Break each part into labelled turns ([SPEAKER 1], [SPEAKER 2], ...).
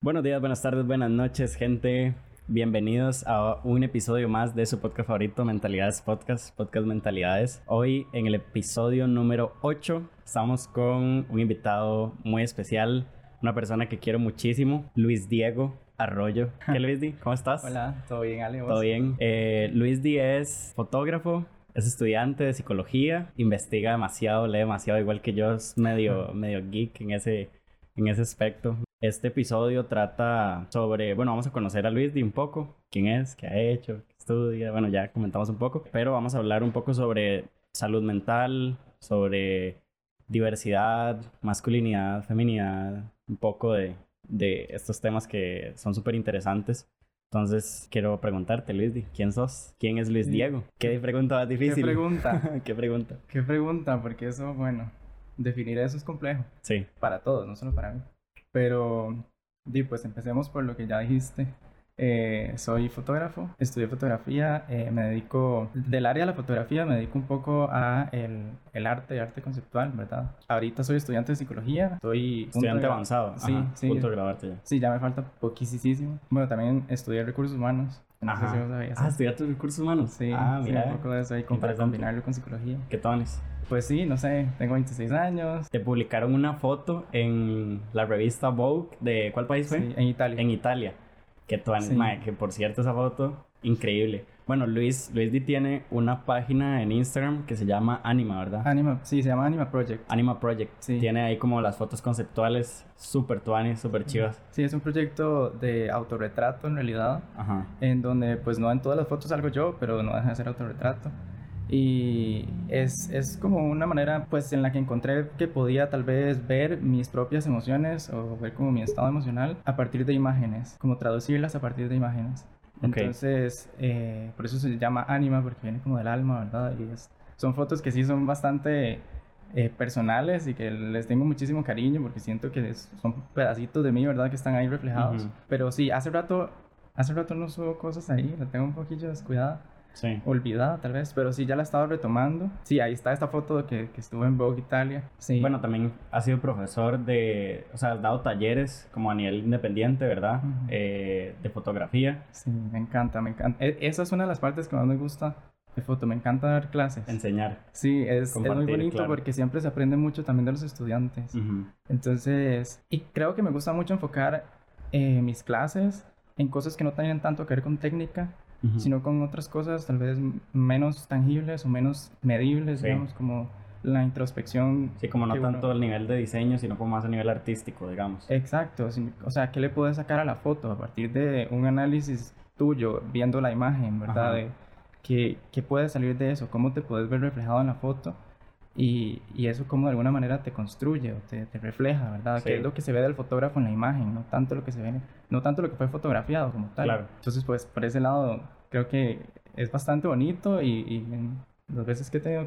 [SPEAKER 1] Buenos días, buenas tardes, buenas noches, gente. Bienvenidos a un episodio más de su podcast favorito, Mentalidades Podcast, Podcast Mentalidades. Hoy en el episodio número 8 estamos con un invitado muy especial, una persona que quiero muchísimo, Luis Diego Arroyo. ¿Qué Luis Di? ¿Cómo estás?
[SPEAKER 2] Hola, ¿todo bien, Ale?
[SPEAKER 1] Todo bien. Eh, Luis Di es fotógrafo, es estudiante de psicología, investiga demasiado, lee demasiado, igual que yo, es medio, medio geek en ese, en ese aspecto. Este episodio trata sobre, bueno, vamos a conocer a Luis de un poco, quién es, qué ha hecho, qué estudia, bueno, ya comentamos un poco, pero vamos a hablar un poco sobre salud mental, sobre diversidad, masculinidad, feminidad, un poco de, de estos temas que son súper interesantes. Entonces, quiero preguntarte, Luis, ¿quién sos? ¿Quién es Luis Diego? ¿Qué pregunta más difícil?
[SPEAKER 2] ¿Qué pregunta?
[SPEAKER 1] ¿Qué pregunta?
[SPEAKER 2] ¿Qué pregunta? Porque eso, bueno, definir eso es complejo.
[SPEAKER 1] Sí.
[SPEAKER 2] Para todos, no solo para mí. Pero, di, pues empecemos por lo que ya dijiste. Eh, soy fotógrafo, estudié fotografía, eh, me dedico, del área de la fotografía, me dedico un poco a el, el arte, arte conceptual, ¿verdad? Ahorita soy estudiante de psicología, soy...
[SPEAKER 1] Estudiante avanzado,
[SPEAKER 2] sí,
[SPEAKER 1] Ajá,
[SPEAKER 2] sí.
[SPEAKER 1] punto de graduarte ya.
[SPEAKER 2] Sí, ya me falta poquísimo. Bueno, también estudié recursos humanos. No sé
[SPEAKER 1] Ajá.
[SPEAKER 2] si sabías.
[SPEAKER 1] Ah, estudiaste recursos humanos.
[SPEAKER 2] Sí,
[SPEAKER 1] ah,
[SPEAKER 2] sí,
[SPEAKER 1] mira.
[SPEAKER 2] un poco de eso ahí para combinarlo con psicología.
[SPEAKER 1] ¿Qué tones?
[SPEAKER 2] Pues sí, no sé, tengo 26 años.
[SPEAKER 1] Te publicaron una foto en la revista Vogue de ¿cuál país fue?
[SPEAKER 2] Sí, en Italia.
[SPEAKER 1] En Italia. Que tones,
[SPEAKER 2] Sí.
[SPEAKER 1] mae, que por cierto esa foto increíble. Bueno, Luis Luis Di tiene una página en Instagram que se llama Anima, ¿verdad?
[SPEAKER 2] Anima, sí, se llama Anima Project.
[SPEAKER 1] Anima Project.
[SPEAKER 2] Sí.
[SPEAKER 1] Tiene ahí como las fotos conceptuales súper tuanes, súper chivas.
[SPEAKER 2] Sí, es un proyecto de autorretrato en realidad,
[SPEAKER 1] Ajá.
[SPEAKER 2] en donde pues no en todas las fotos salgo yo, pero no deja de ser autorretrato. Y es, es como una manera pues en la que encontré que podía tal vez ver mis propias emociones o ver como mi estado emocional a partir de imágenes, como traducirlas a partir de imágenes.
[SPEAKER 1] Ok.
[SPEAKER 2] Entonces, eh, por eso se llama anima, porque viene como del alma, ¿verdad? Y es- son fotos que sí son bastante eh, personales y que les tengo muchísimo cariño porque siento que es- son pedacitos de mí, ¿verdad? Que están ahí reflejados.
[SPEAKER 1] Ujú.
[SPEAKER 2] Pero sí, hace rato, hace rato no subo cosas ahí, la tengo un poquillo descuidada,
[SPEAKER 1] Sí.
[SPEAKER 2] olvidada tal vez, pero sí ya la he estado retomando. Sí, ahí está esta foto de que, que estuve en Vogue Italia. Sí.
[SPEAKER 1] Bueno, también has sido profesor de, o sea, has dado talleres como a nivel independiente, ¿verdad?
[SPEAKER 2] Ujú.
[SPEAKER 1] Eh, de fotografía,
[SPEAKER 2] Sí, me encanta, me encanta. E- esa es una de las partes que más me gusta de foto, me encanta dar clases.
[SPEAKER 1] enseñar.
[SPEAKER 2] Sí, es, es muy bonito
[SPEAKER 1] claro.
[SPEAKER 2] porque siempre se aprende mucho también de los estudiantes.
[SPEAKER 1] Ujú.
[SPEAKER 2] Entonces, y creo que me gusta mucho enfocar eh, mis clases en cosas que no tienen tanto que ver con técnica, Sino con otras cosas tal vez menos tangibles o menos medibles,
[SPEAKER 1] Sí.
[SPEAKER 2] digamos, como la introspección.
[SPEAKER 1] Sí, como no
[SPEAKER 2] que uno-
[SPEAKER 1] tanto el nivel de diseño, sino como más a nivel artístico, digamos.
[SPEAKER 2] Exacto, o sea, ¿qué le puedes sacar a la foto a partir de un análisis tuyo, viendo la imagen, ¿verdad? De ¿qué, qué puede salir de eso? ¿Cómo te puedes ver reflejado en la foto? Y, y eso como de alguna manera te construye o te, te refleja, ¿verdad?
[SPEAKER 1] Sí.
[SPEAKER 2] Que es lo que se ve del fotógrafo en la imagen, no tanto lo que se ve, no tanto lo que fue fotografiado como tal.
[SPEAKER 1] Claro.
[SPEAKER 2] Entonces, pues, por ese lado, creo que es bastante bonito y, y en las veces que he tenido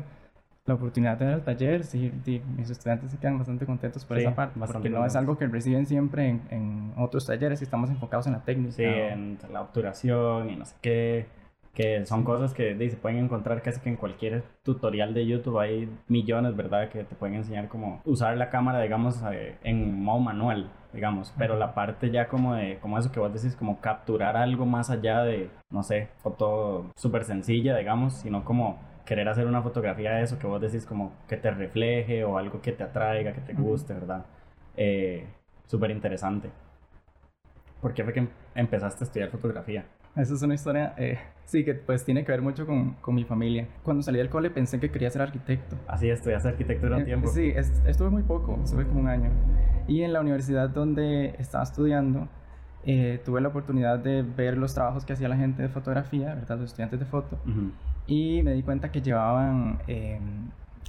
[SPEAKER 2] la oportunidad de tener el taller, sí, sí, mis estudiantes se quedan bastante contentos por
[SPEAKER 1] Sí,
[SPEAKER 2] esa parte, porque no es algo que reciben siempre en, en otros talleres y estamos enfocados en la técnica.
[SPEAKER 1] Sí,
[SPEAKER 2] o-
[SPEAKER 1] en la obturación y no sé qué. Que son cosas que se pueden encontrar casi que en cualquier tutorial de YouTube. Hay millones, ¿verdad? Que te pueden enseñar cómo usar la cámara, digamos, eh, en modo manual, digamos. Pero la parte ya como de, como eso que vos decís, como capturar algo más allá de, no sé, foto súper sencilla, digamos, sino como querer hacer una fotografía de eso que vos decís como que te refleje o algo que te atraiga, que te guste, ¿verdad? Eh, súper interesante. ¿Por qué fue que em- empezaste a estudiar fotografía?
[SPEAKER 2] Esa es una historia, eh, sí, que pues tiene que ver mucho con, con mi familia. Cuando salí del cole pensé que quería ser arquitecto.
[SPEAKER 1] Así estudiaste arquitectura un
[SPEAKER 2] Eh,
[SPEAKER 1] tiempo.
[SPEAKER 2] Sí, es- estuve muy poco, estuve como un año. Y en la universidad donde estaba estudiando, eh, tuve la oportunidad de ver los trabajos que hacía la gente de fotografía, ¿verdad? Los estudiantes de foto.
[SPEAKER 1] Ujú.
[SPEAKER 2] Y me di cuenta que llevaban eh,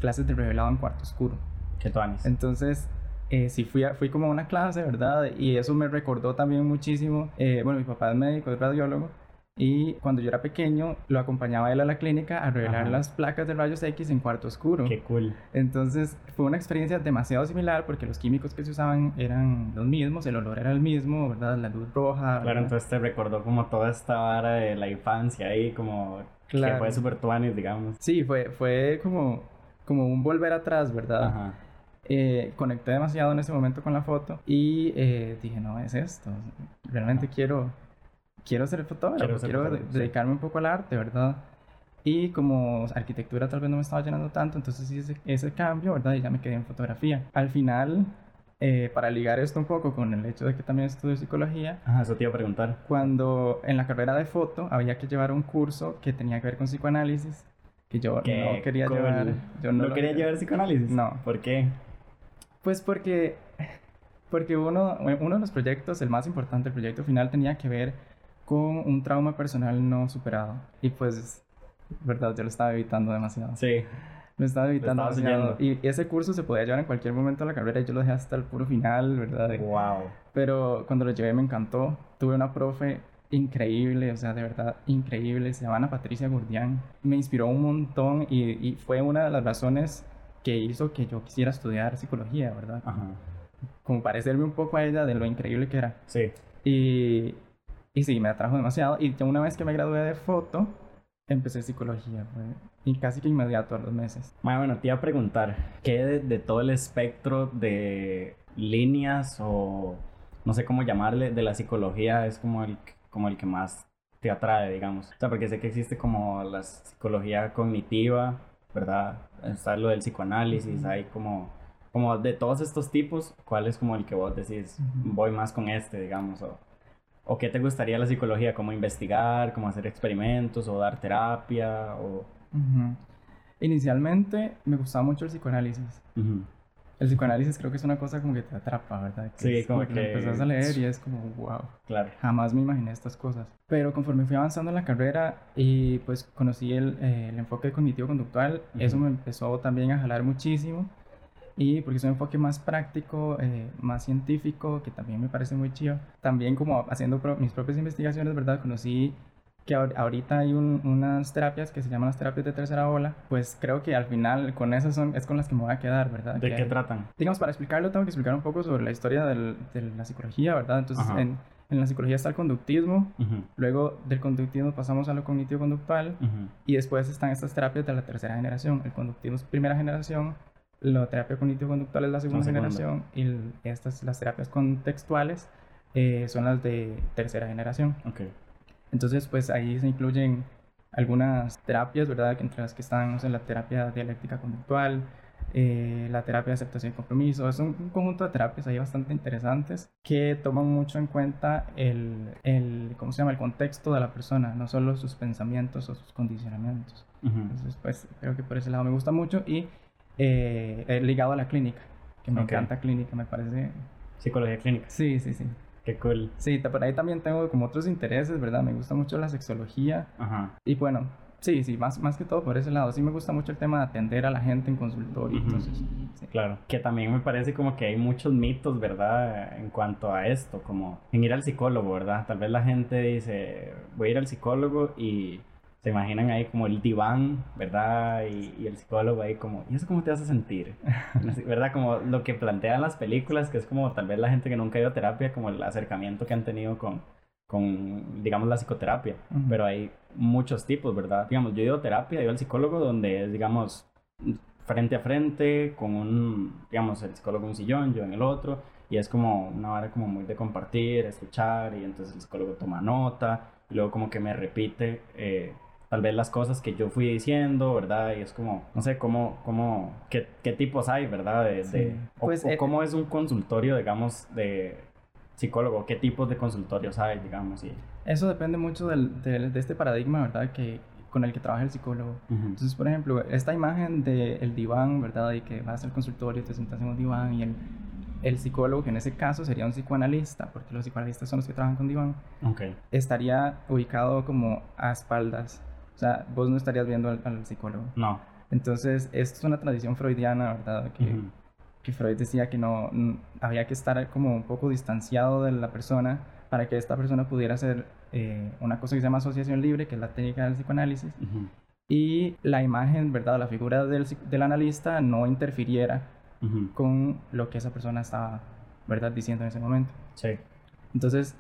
[SPEAKER 2] clases de revelado en cuarto oscuro.
[SPEAKER 1] ¿Qué tú Anis?
[SPEAKER 2] Entonces, eh, sí fui, a- fui como a una clase, ¿verdad? Y eso me recordó también muchísimo. eh, bueno, mi papá es médico, es radiólogo. Y cuando yo era pequeño, lo acompañaba él a la clínica a revelar las placas de rayos X en cuarto oscuro.
[SPEAKER 1] Qué cool.
[SPEAKER 2] Entonces fue una experiencia demasiado similar porque los químicos que se usaban eran los mismos, el olor era el mismo, ¿verdad? La luz roja.
[SPEAKER 1] Claro, entonces te recordó como toda esta vara de la infancia ahí, como claro. que fue súper tuanis, digamos.
[SPEAKER 2] Sí, fue, fue como, como un volver atrás, ¿verdad? Ajá. Eh, conecté demasiado en ese momento con la foto y eh, dije, no, es esto, realmente quiero quiero ser fotógrafo, quiero, dedicarme un poco al arte, ¿verdad? Y como arquitectura tal vez no me estaba llenando tanto, entonces hice ese cambio, ¿verdad? Y ya me quedé en fotografía. Al final, eh, para ligar esto un poco con el hecho de que también estudio psicología.
[SPEAKER 1] Ajá, eso te iba a preguntar.
[SPEAKER 2] Cuando en la carrera de foto había que llevar un curso que tenía que ver con psicoanálisis, que yo no quería llevar.
[SPEAKER 1] Yo no, quería llevar psicoanálisis?
[SPEAKER 2] No.
[SPEAKER 1] ¿Por qué?
[SPEAKER 2] Pues porque, porque uno, uno de los proyectos, el más importante, el proyecto final, tenía que ver con un trauma personal no superado. Y pues, verdad, yo lo estaba evitando demasiado.
[SPEAKER 1] Sí.
[SPEAKER 2] Lo estaba evitando demasiado. Y ese curso se podía llevar en cualquier momento de la carrera y yo lo dejé hasta el puro final, ¿verdad?
[SPEAKER 1] Wow.
[SPEAKER 2] Pero cuando lo llevé me encantó. Tuve una profe increíble, o sea, de verdad increíble. Se llama Ana Patricia Gurdián. Me inspiró un montón y, y, fue una de las razones que hizo que yo quisiera estudiar psicología, ¿verdad? Ajá. Como parecerme un poco a ella de lo increíble que era.
[SPEAKER 1] Sí.
[SPEAKER 2] Y, y sí, me atrajo demasiado. Y ya una vez que me gradué de foto, empecé psicología. y casi que inmediato a los meses.
[SPEAKER 1] Bueno, te iba a preguntar, ¿qué de, todo el espectro de líneas o no sé cómo llamarle de la psicología es como el, como el que más te atrae, digamos? O sea, porque sé que existe como la psicología cognitiva, ¿verdad? Está lo del psicoanálisis, hay como como de todos estos tipos, ¿cuál es como el que vos decís, voy más con este, digamos? O... ¿O qué te gustaría la psicología? ¿Cómo investigar? ¿Cómo hacer experimentos? ¿O dar terapia? O...
[SPEAKER 2] Inicialmente me gustaba mucho el psicoanálisis. El psicoanálisis creo que es una cosa como que te atrapa, ¿verdad?
[SPEAKER 1] sí, como,
[SPEAKER 2] que, empezás a leer y es como, wow.
[SPEAKER 1] Claro.
[SPEAKER 2] Jamás me imaginé estas cosas. Pero conforme fui avanzando en la carrera y pues conocí el, eh, el enfoque cognitivo-conductual, eso me empezó también a jalar muchísimo y porque es un enfoque más práctico, eh, más científico, que también me parece muy chido. También como haciendo mis propias investigaciones, ¿verdad? Conocí que ahorita hay unas terapias que se llaman las terapias de tercera ola, pues creo que al final con esas son, es con las que me voy a quedar, ¿verdad?
[SPEAKER 1] ¿De qué tratan?
[SPEAKER 2] Digamos, para explicarlo tengo que explicar un poco sobre la historia del, de la psicología, ¿verdad? Entonces, en, en, la psicología está el conductismo, luego del conductismo pasamos a lo cognitivo-conductual y después están estas terapias de la tercera generación. El conductismo es primera generación, la terapia cognitivo-conductual es la segunda, generación y estas, las terapias contextuales eh, son las de tercera generación.
[SPEAKER 1] Okay.
[SPEAKER 2] Entonces, pues ahí se incluyen algunas terapias, ¿verdad? Entre las que están, no la terapia dialéctica conductual, eh, la terapia de aceptación y compromiso. Es un, conjunto de terapias ahí bastante interesantes que toman mucho en cuenta el, el, ¿cómo se llama? El contexto de la persona, no solo sus pensamientos o sus condicionamientos. Entonces, pues creo que por ese lado me gusta mucho y eh, ligado a la clínica, que me encanta clínica, me parece...
[SPEAKER 1] Psicología clínica.
[SPEAKER 2] Sí, sí, sí.
[SPEAKER 1] Qué cool.
[SPEAKER 2] Sí, por ahí también tengo como otros intereses, ¿verdad? Me gusta mucho la sexología. Ajá. Y bueno, sí, sí, más, más que todo por ese lado. Sí me gusta mucho el tema de atender a la gente en consultorio. Entonces, sí.
[SPEAKER 1] Claro. Que también me parece como que hay muchos mitos, ¿verdad? En cuanto a esto, como en ir al psicólogo, ¿verdad? Tal vez la gente dice, voy a ir al psicólogo y se imaginan ahí como el diván, ¿verdad? Y, el psicólogo ahí como, ¿y eso cómo te hace sentir? ¿Verdad? Como lo que plantean las películas, que es como tal vez la gente que nunca ha ido a terapia, como el acercamiento que han tenido con, con digamos, la psicoterapia. Pero hay muchos tipos, ¿verdad? Digamos, yo he ido a terapia, he ido al psicólogo donde es, digamos, frente a frente, con un, digamos, el psicólogo en un sillón, yo en el otro, y es como una hora como muy de compartir, escuchar, y entonces el psicólogo toma nota, y luego como que me repite eh, tal vez las cosas que yo fui diciendo, ¿verdad? Y es como, no sé, cómo, cómo, qué, qué tipos hay, ¿verdad? De, pues, o, eh, cómo es un consultorio, digamos, de psicólogo, qué tipos de consultorios hay, digamos. Y...
[SPEAKER 2] Eso depende mucho del, de este paradigma, ¿verdad? Que con el que trabaja el psicólogo. Entonces, por ejemplo, esta imagen del diván, ¿verdad? Y que vas al consultorio, te sientas en un diván y el, el psicólogo, que en ese caso sería un psicoanalista, porque los psicoanalistas son los que trabajan con diván,
[SPEAKER 1] okay.
[SPEAKER 2] estaría ubicado como a espaldas o sea, vos no estarías viendo al, psicólogo.
[SPEAKER 1] No.
[SPEAKER 2] Entonces, esto es una tradición freudiana, ¿verdad? Que, que Freud decía que no, había que estar como un poco distanciado de la persona para que esta persona pudiera ser eh, una cosa que se llama asociación libre, que es la técnica del psicoanálisis, y la imagen, ¿verdad? La figura del, del analista no interfiriera con lo que esa persona estaba, ¿verdad? Diciendo en ese momento.
[SPEAKER 1] Sí.
[SPEAKER 2] Entonces,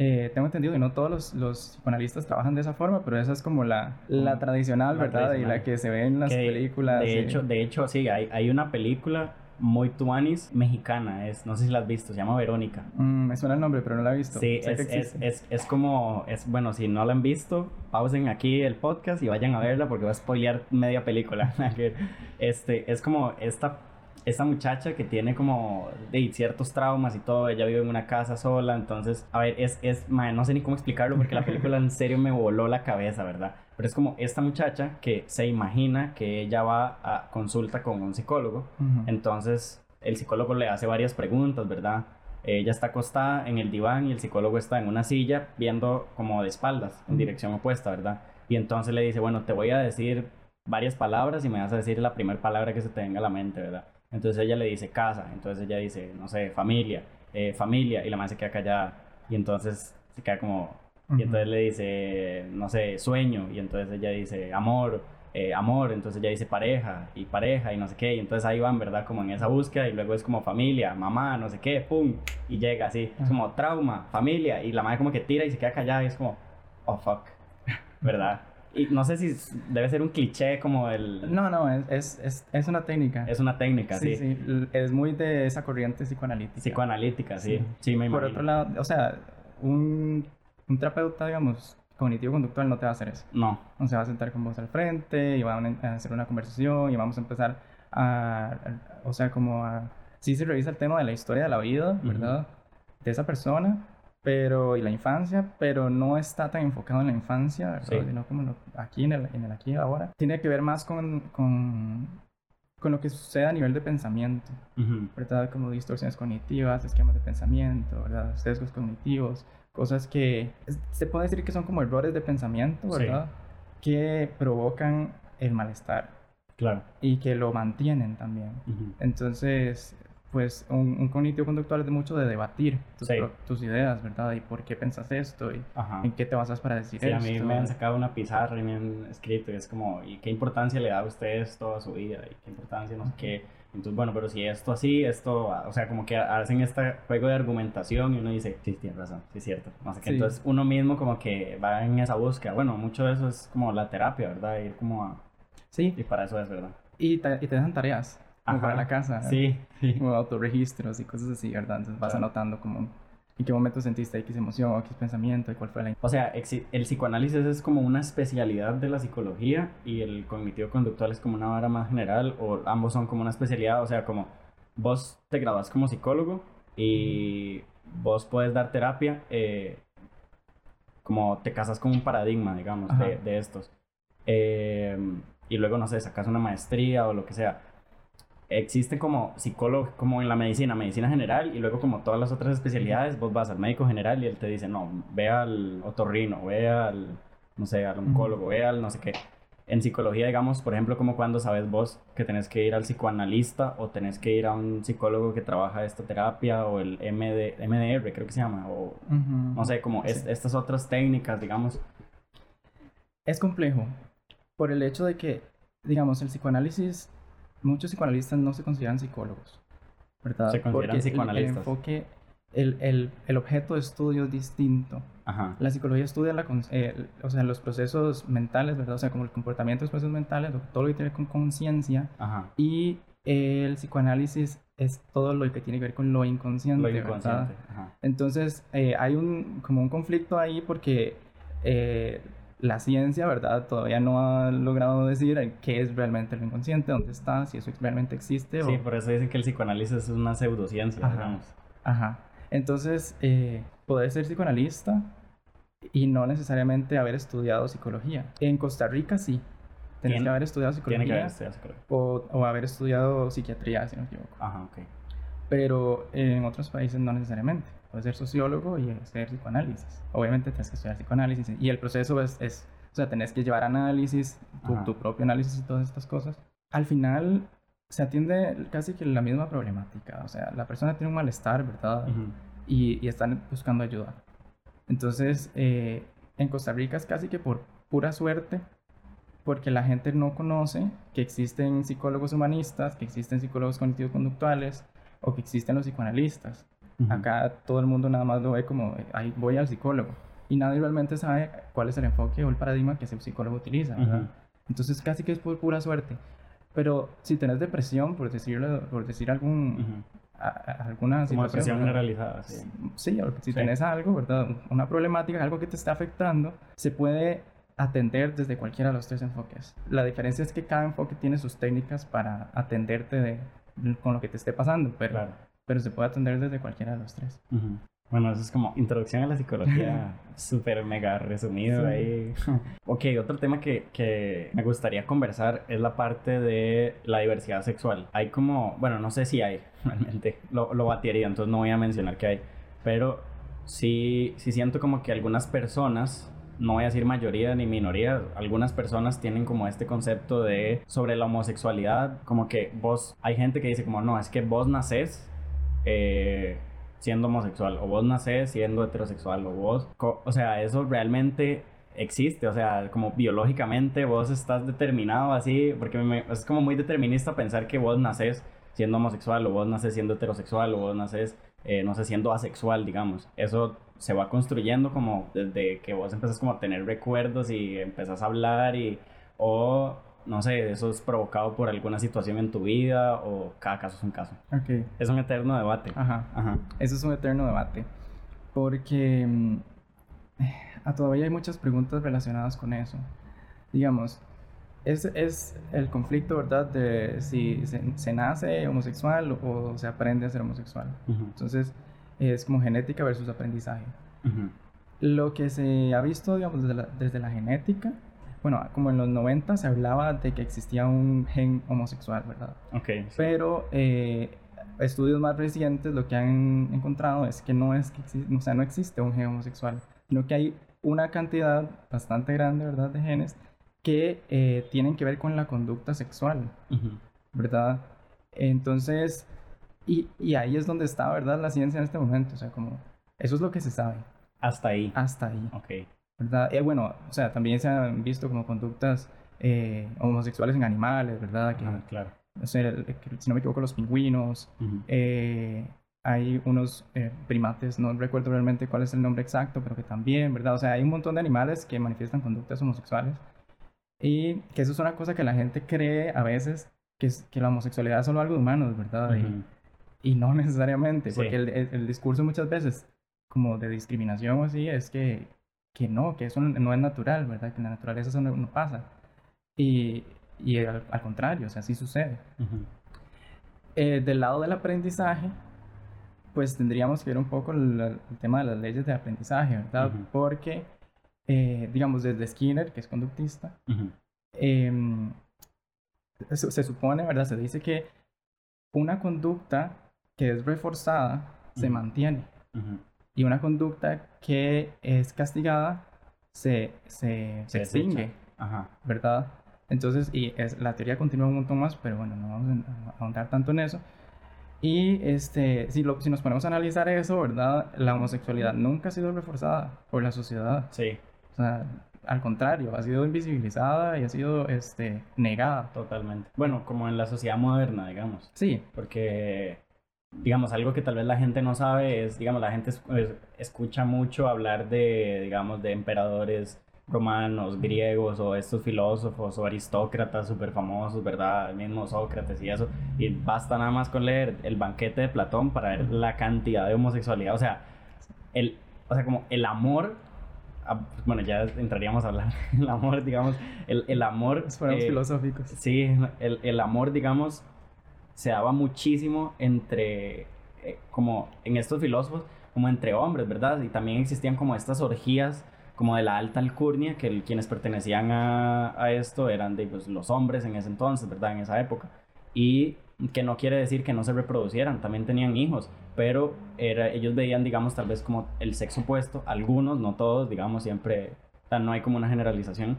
[SPEAKER 2] eh, tengo entendido que no todos los, los, psicoanalistas trabajan de esa forma, pero esa es como la, la tradicional, ¿verdad? Y la que se ve en las películas.
[SPEAKER 1] De, hecho, de hecho, sí, hay, hay una película muy tuanis mexicana, es, no sé si la has visto, se llama Verónica.
[SPEAKER 2] Mm, me suena el nombre, pero no la he visto.
[SPEAKER 1] Sí, es, es, es, es, como, es, bueno, si no la han visto, pausen aquí el podcast y vayan a verla porque va a spoilear media película. este, es como esta esta muchacha que tiene como de ciertos traumas y todo, ella vive en una casa sola, entonces, a ver, es, es, no sé ni cómo explicarlo porque la película en serio me voló la cabeza, ¿verdad? Pero es como esta muchacha que se imagina que ella va a consulta con un psicólogo, entonces el psicólogo le hace varias preguntas, ¿verdad? Ella está acostada en el diván y el psicólogo está en una silla viendo como de espaldas, en dirección opuesta, ¿verdad? Y entonces le dice, bueno, te voy a decir varias palabras y me vas a decir la primera palabra que se te venga a la mente, ¿verdad? Entonces ella le dice casa, entonces ella dice, no sé, familia, eh, familia, y la madre se queda callada. Y entonces se queda como, y entonces le dice, no sé, sueño, y entonces ella dice amor, eh, amor, entonces ella dice pareja, y pareja, y no sé qué, y entonces ahí van, ¿verdad? Como en esa búsqueda, y luego es como familia, mamá, no sé qué, pum, y llega así, es como trauma, familia, y la madre como que tira y se queda callada, y es como, oh fuck, ¿verdad? Y no sé si debe ser un cliché como el...
[SPEAKER 2] No, no, es, es, es una técnica.
[SPEAKER 1] Es una técnica, sí.
[SPEAKER 2] Sí, es muy de esa corriente psicoanalítica.
[SPEAKER 1] Psicoanalítica, sí. Sí, me
[SPEAKER 2] imagino. Por otro lado, o sea, un, un terapeuta, digamos, cognitivo-conductual no te va a hacer eso.
[SPEAKER 1] No.
[SPEAKER 2] O sea, va a sentar con vos al frente y van a hacer una conversación y vamos a empezar a, o sea, como a... Sí se revisa el tema de la historia de la vida, ¿verdad? De esa persona pero y la infancia, pero no está tan enfocado en la infancia, sino como aquí en el, en el aquí y ahora. Tiene que ver más con, con, con lo que sucede a nivel de pensamiento, ¿verdad? Como distorsiones cognitivas, esquemas de pensamiento, ¿verdad? Sesgos cognitivos, cosas que se puede decir que son como errores de pensamiento, ¿verdad? Que provocan el malestar.
[SPEAKER 1] Claro.
[SPEAKER 2] Y que lo mantienen también. Entonces, pues un, cognitivo conductual es de mucho de debatir tus, ideas, ¿verdad? Y por qué pensas esto y en qué te basas para decir
[SPEAKER 1] sí, a mí me han sacado una pizarra y me han escrito y es como, ¿y qué importancia le da a usted esto a su vida? ¿Y qué importancia no sé qué? Entonces, bueno, pero si esto así, esto, o sea, como que hacen este juego de argumentación y uno dice, sí, tienes razón, sí es cierto. No sé qué. Entonces, uno mismo como que va en esa búsqueda. Bueno, mucho de eso es como la terapia, ¿verdad? Ir como a...
[SPEAKER 2] Sí.
[SPEAKER 1] Y para eso es, ¿verdad?
[SPEAKER 2] Y te, y te dejan tareas para la casa.
[SPEAKER 1] Sí,
[SPEAKER 2] sí. Como autorregistros y cosas así, ¿verdad? Entonces vas anotando como en qué momento sentiste X emoción o X pensamiento y cuál fue la...
[SPEAKER 1] O sea, el psicoanálisis es como una especialidad de la psicología y el cognitivo conductual es como una vara más general o ambos son como una especialidad, o sea, como vos te grabas como psicólogo y vos puedes dar terapia, eh, como te casas con un paradigma, digamos, de, de, estos. Eh, y luego, no sé, sacas una maestría o lo que sea existe como psicólogo, como en la medicina, medicina general, y luego como todas las otras especialidades, vos vas al médico general y él te dice, no, ve al otorrino, ve al, no sé, al oncólogo, ve al no sé qué. En psicología, digamos, por ejemplo, como cuando sabes vos que tenés que ir al psicoanalista o tenés que ir a un psicólogo que trabaja esta terapia o el MD, MDR, creo que se llama, o no sé, como estas otras técnicas, digamos.
[SPEAKER 2] Es complejo por el hecho de que, digamos, el psicoanálisis muchos psicoanalistas no se consideran psicólogos, ¿verdad?
[SPEAKER 1] Se consideran psicoanalistas.
[SPEAKER 2] El, enfoque, el, el, el, objeto de estudio es distinto.
[SPEAKER 1] Ajá.
[SPEAKER 2] La psicología estudia la, eh, o sea, los procesos mentales, ¿verdad? O sea, como el comportamiento de los procesos mentales, todo lo que tiene que ver con conciencia. Y el psicoanálisis es todo lo que tiene que ver con lo inconsciente, lo inconsciente. Entonces, eh, hay un, como un conflicto ahí porque eh, la ciencia, ¿verdad? Todavía no ha logrado decir qué es realmente el inconsciente, dónde está, si eso realmente existe.
[SPEAKER 1] Sí, por eso dicen que el psicoanálisis es una pseudociencia,
[SPEAKER 2] Ajá.
[SPEAKER 1] digamos.
[SPEAKER 2] Ajá. Entonces, eh, poder ser psicoanalista y no necesariamente haber estudiado psicología. En Costa Rica sí. Tienes que haber estudiado psicología.
[SPEAKER 1] Tiene que haber estudiado psicología.
[SPEAKER 2] O, o haber estudiado psiquiatría, si no me equivoco.
[SPEAKER 1] Ajá, ok.
[SPEAKER 2] Pero en otros países no necesariamente. Puedes ser sociólogo y hacer psicoanálisis. Obviamente tienes que estudiar psicoanálisis y el proceso es, es o sea, tenés que llevar análisis, tu, propio análisis y todas estas cosas. Al final se atiende casi que la misma problemática. O sea, la persona tiene un malestar, ¿verdad? y, y, están buscando ayuda. Entonces, eh, en Costa Rica es casi que por pura suerte, porque la gente no conoce que existen psicólogos humanistas, que existen psicólogos cognitivos conductuales o que existen los psicoanalistas. Acá todo el mundo nada más lo ve como, ahí voy al psicólogo. Y nadie realmente sabe cuál es el enfoque o el paradigma que ese psicólogo utiliza. Entonces casi que es por pura suerte. Pero si tenés depresión, por decirlo, por decir algún, alguna
[SPEAKER 1] Como depresión generalizada, sí.
[SPEAKER 2] Sí, si tenés algo, ¿verdad? Una problemática, algo que te está afectando, se puede atender desde cualquiera de los tres enfoques. La diferencia es que cada enfoque tiene sus técnicas para atenderte de, con lo que te esté pasando, pero, pero se puede atender desde cualquiera de los tres.
[SPEAKER 1] Bueno, eso es como introducción a la psicología, súper mega resumido ahí. ok, otro tema que, que, me gustaría conversar es la parte de la diversidad sexual. Hay como, bueno, no sé si hay, realmente, lo, lo batería, entonces no voy a mencionar que hay, pero sí, sí siento como que algunas personas no voy a decir mayoría ni minoría, algunas personas tienen como este concepto de sobre la homosexualidad, como que vos, hay gente que dice como no, es que vos nacés eh, siendo homosexual, o vos nacés siendo heterosexual, o vos, o sea, eso realmente existe, o sea, como biológicamente vos estás determinado así, porque es como muy determinista pensar que vos nacés siendo homosexual, o vos nacés siendo heterosexual, o vos nacés, eh, no sé, siendo asexual, digamos. Eso se va construyendo como desde que vos empezás como a tener recuerdos y empezás a hablar y, o no sé, eso es provocado por alguna situación en tu vida o cada caso es un caso.
[SPEAKER 2] Ok.
[SPEAKER 1] Es un eterno debate.
[SPEAKER 2] Ajá. Ajá. Eso es un eterno debate. Porque a todavía hay muchas preguntas relacionadas con eso. Digamos, es, es el conflicto, ¿verdad? De si se, nace homosexual o se aprende a ser homosexual. Entonces, es como genética versus aprendizaje. Lo que se ha visto, digamos, desde la, desde la genética bueno, como en los 90 se hablaba de que existía un gen homosexual, ¿verdad?
[SPEAKER 1] Ok.
[SPEAKER 2] Pero eh, estudios más recientes lo que han encontrado es que no es que o sea, no existe un gen homosexual, sino que hay una cantidad bastante grande, ¿verdad?, de genes que eh, tienen que ver con la conducta sexual, ¿verdad? Entonces, y, y ahí es donde está, ¿verdad?, la ciencia en este momento, o sea, como, eso es lo que se sabe.
[SPEAKER 1] Hasta ahí.
[SPEAKER 2] Hasta ahí.
[SPEAKER 1] Ok.
[SPEAKER 2] ¿Verdad? Eh, bueno, o sea, también se han visto como conductas eh, homosexuales en animales, ¿verdad? Que,
[SPEAKER 1] claro.
[SPEAKER 2] O sea, si no me equivoco, los pingüinos. Eh, hay unos primates, no recuerdo realmente cuál es el nombre exacto, pero que también, ¿verdad? O sea, hay un montón de animales que manifiestan conductas homosexuales. Y que eso es una cosa que la gente cree a veces, que, es, que la homosexualidad es solo algo de humanos, ¿verdad? y, no necesariamente, porque el, el, discurso muchas veces como de discriminación o así es que que no, que eso no es natural, ¿verdad? Que en la naturaleza eso no, pasa. Y, y al, contrario, o sea, sí sucede. Eh, del lado del aprendizaje, pues tendríamos que ver un poco el, tema de las leyes de aprendizaje, ¿verdad? Porque, eh, digamos, desde Skinner, que es conductista, em, se, se, supone, ¿verdad? Se dice que una conducta que es reforzada se mantiene y una conducta que es castigada se, se, se extingue,
[SPEAKER 1] Ajá.
[SPEAKER 2] ¿verdad? Entonces, y es, la teoría continúa un montón más, pero bueno, no vamos a ahondar tanto en eso. Y este, si, lo, si nos ponemos a analizar eso, ¿verdad? La homosexualidad nunca ha sido reforzada por la sociedad.
[SPEAKER 1] Sí.
[SPEAKER 2] O sea, al contrario, ha sido invisibilizada y ha sido este, negada.
[SPEAKER 1] Totalmente. Bueno, como en la sociedad moderna, digamos.
[SPEAKER 2] Sí.
[SPEAKER 1] Porque digamos, algo que tal vez la gente no sabe es, digamos, la gente escucha mucho hablar de, digamos, de emperadores romanos, griegos o estos filósofos o aristócratas súper famosos, ¿verdad? El mismo Sócrates y eso. Y basta nada más con leer el banquete de Platón para ver la cantidad de homosexualidad. O sea, el, o sea como el amor bueno, ya entraríamos a hablar el amor, digamos, el, el amor...
[SPEAKER 2] Fuéramos eh, filosóficos.
[SPEAKER 1] Sí, el, el amor, digamos, se daba muchísimo entre, eh, como en estos filósofos, como entre hombres, ¿verdad? Y también existían como estas orgías como de la alta alcurnia, que quienes pertenecían a, a esto eran de pues, los hombres en ese entonces, ¿verdad? En esa época. Y que no quiere decir que no se reproducieran, también tenían hijos, pero era, ellos veían, digamos, tal vez como el sexo opuesto, algunos, no todos, digamos, siempre, no hay como una generalización,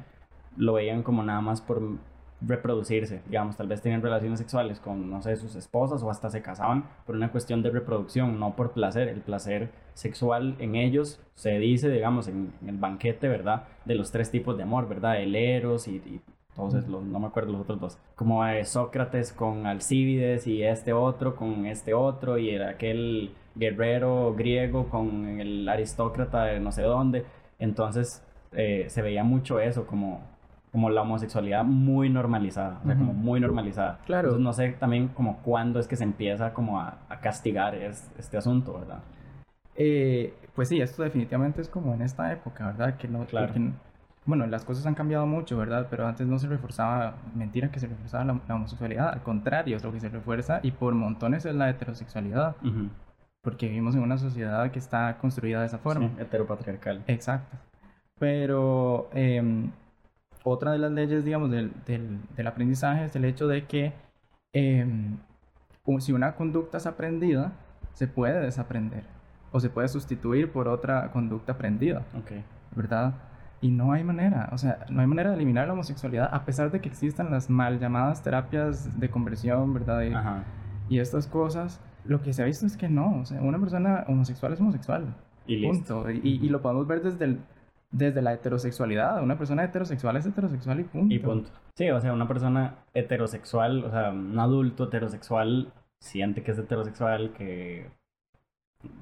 [SPEAKER 1] lo veían como nada más por reproducirse, digamos, tal vez tienen relaciones sexuales con, no sé, sus esposas o hasta se casaban por una cuestión de reproducción, no por placer. El placer sexual en ellos se dice, digamos, en, el banquete, ¿verdad? De los tres tipos de amor, ¿verdad? El eros y, y los, no me acuerdo los otros dos, como Sócrates con Alcíbides y este otro con este otro y aquel guerrero griego con el aristócrata de no sé dónde. Entonces eh, se veía mucho eso como como la homosexualidad muy normalizada, o sea, como muy normalizada.
[SPEAKER 2] Claro.
[SPEAKER 1] Entonces no sé también como cuándo es que se empieza como a, castigar este asunto, ¿verdad?
[SPEAKER 2] Eh, pues sí, esto definitivamente es como en esta época, ¿verdad? Que no,
[SPEAKER 1] claro.
[SPEAKER 2] bueno, las cosas han cambiado mucho, ¿verdad? Pero antes no se reforzaba, mentira que se reforzaba la, homosexualidad, al contrario, es lo que se refuerza y por montones es la heterosexualidad. Porque vivimos en una sociedad que está construida de esa forma.
[SPEAKER 1] Sí, heteropatriarcal.
[SPEAKER 2] Exacto. Pero em, otra de las leyes, digamos, del, del, aprendizaje es el hecho de que em, si una conducta es aprendida, se puede desaprender o se puede sustituir por otra conducta aprendida.
[SPEAKER 1] Okay.
[SPEAKER 2] ¿Verdad? Y no hay manera, o sea, no hay manera de eliminar la homosexualidad a pesar de que existan las mal llamadas terapias de conversión, ¿verdad? Y, y estas cosas, lo que se ha visto es que no, o sea, una persona homosexual es homosexual.
[SPEAKER 1] Y
[SPEAKER 2] punto. Y, y, lo podemos ver desde el, desde la heterosexualidad. Una persona heterosexual es heterosexual y punto.
[SPEAKER 1] Y punto. Sí, o sea, una persona heterosexual, o sea, un adulto heterosexual siente que es heterosexual, que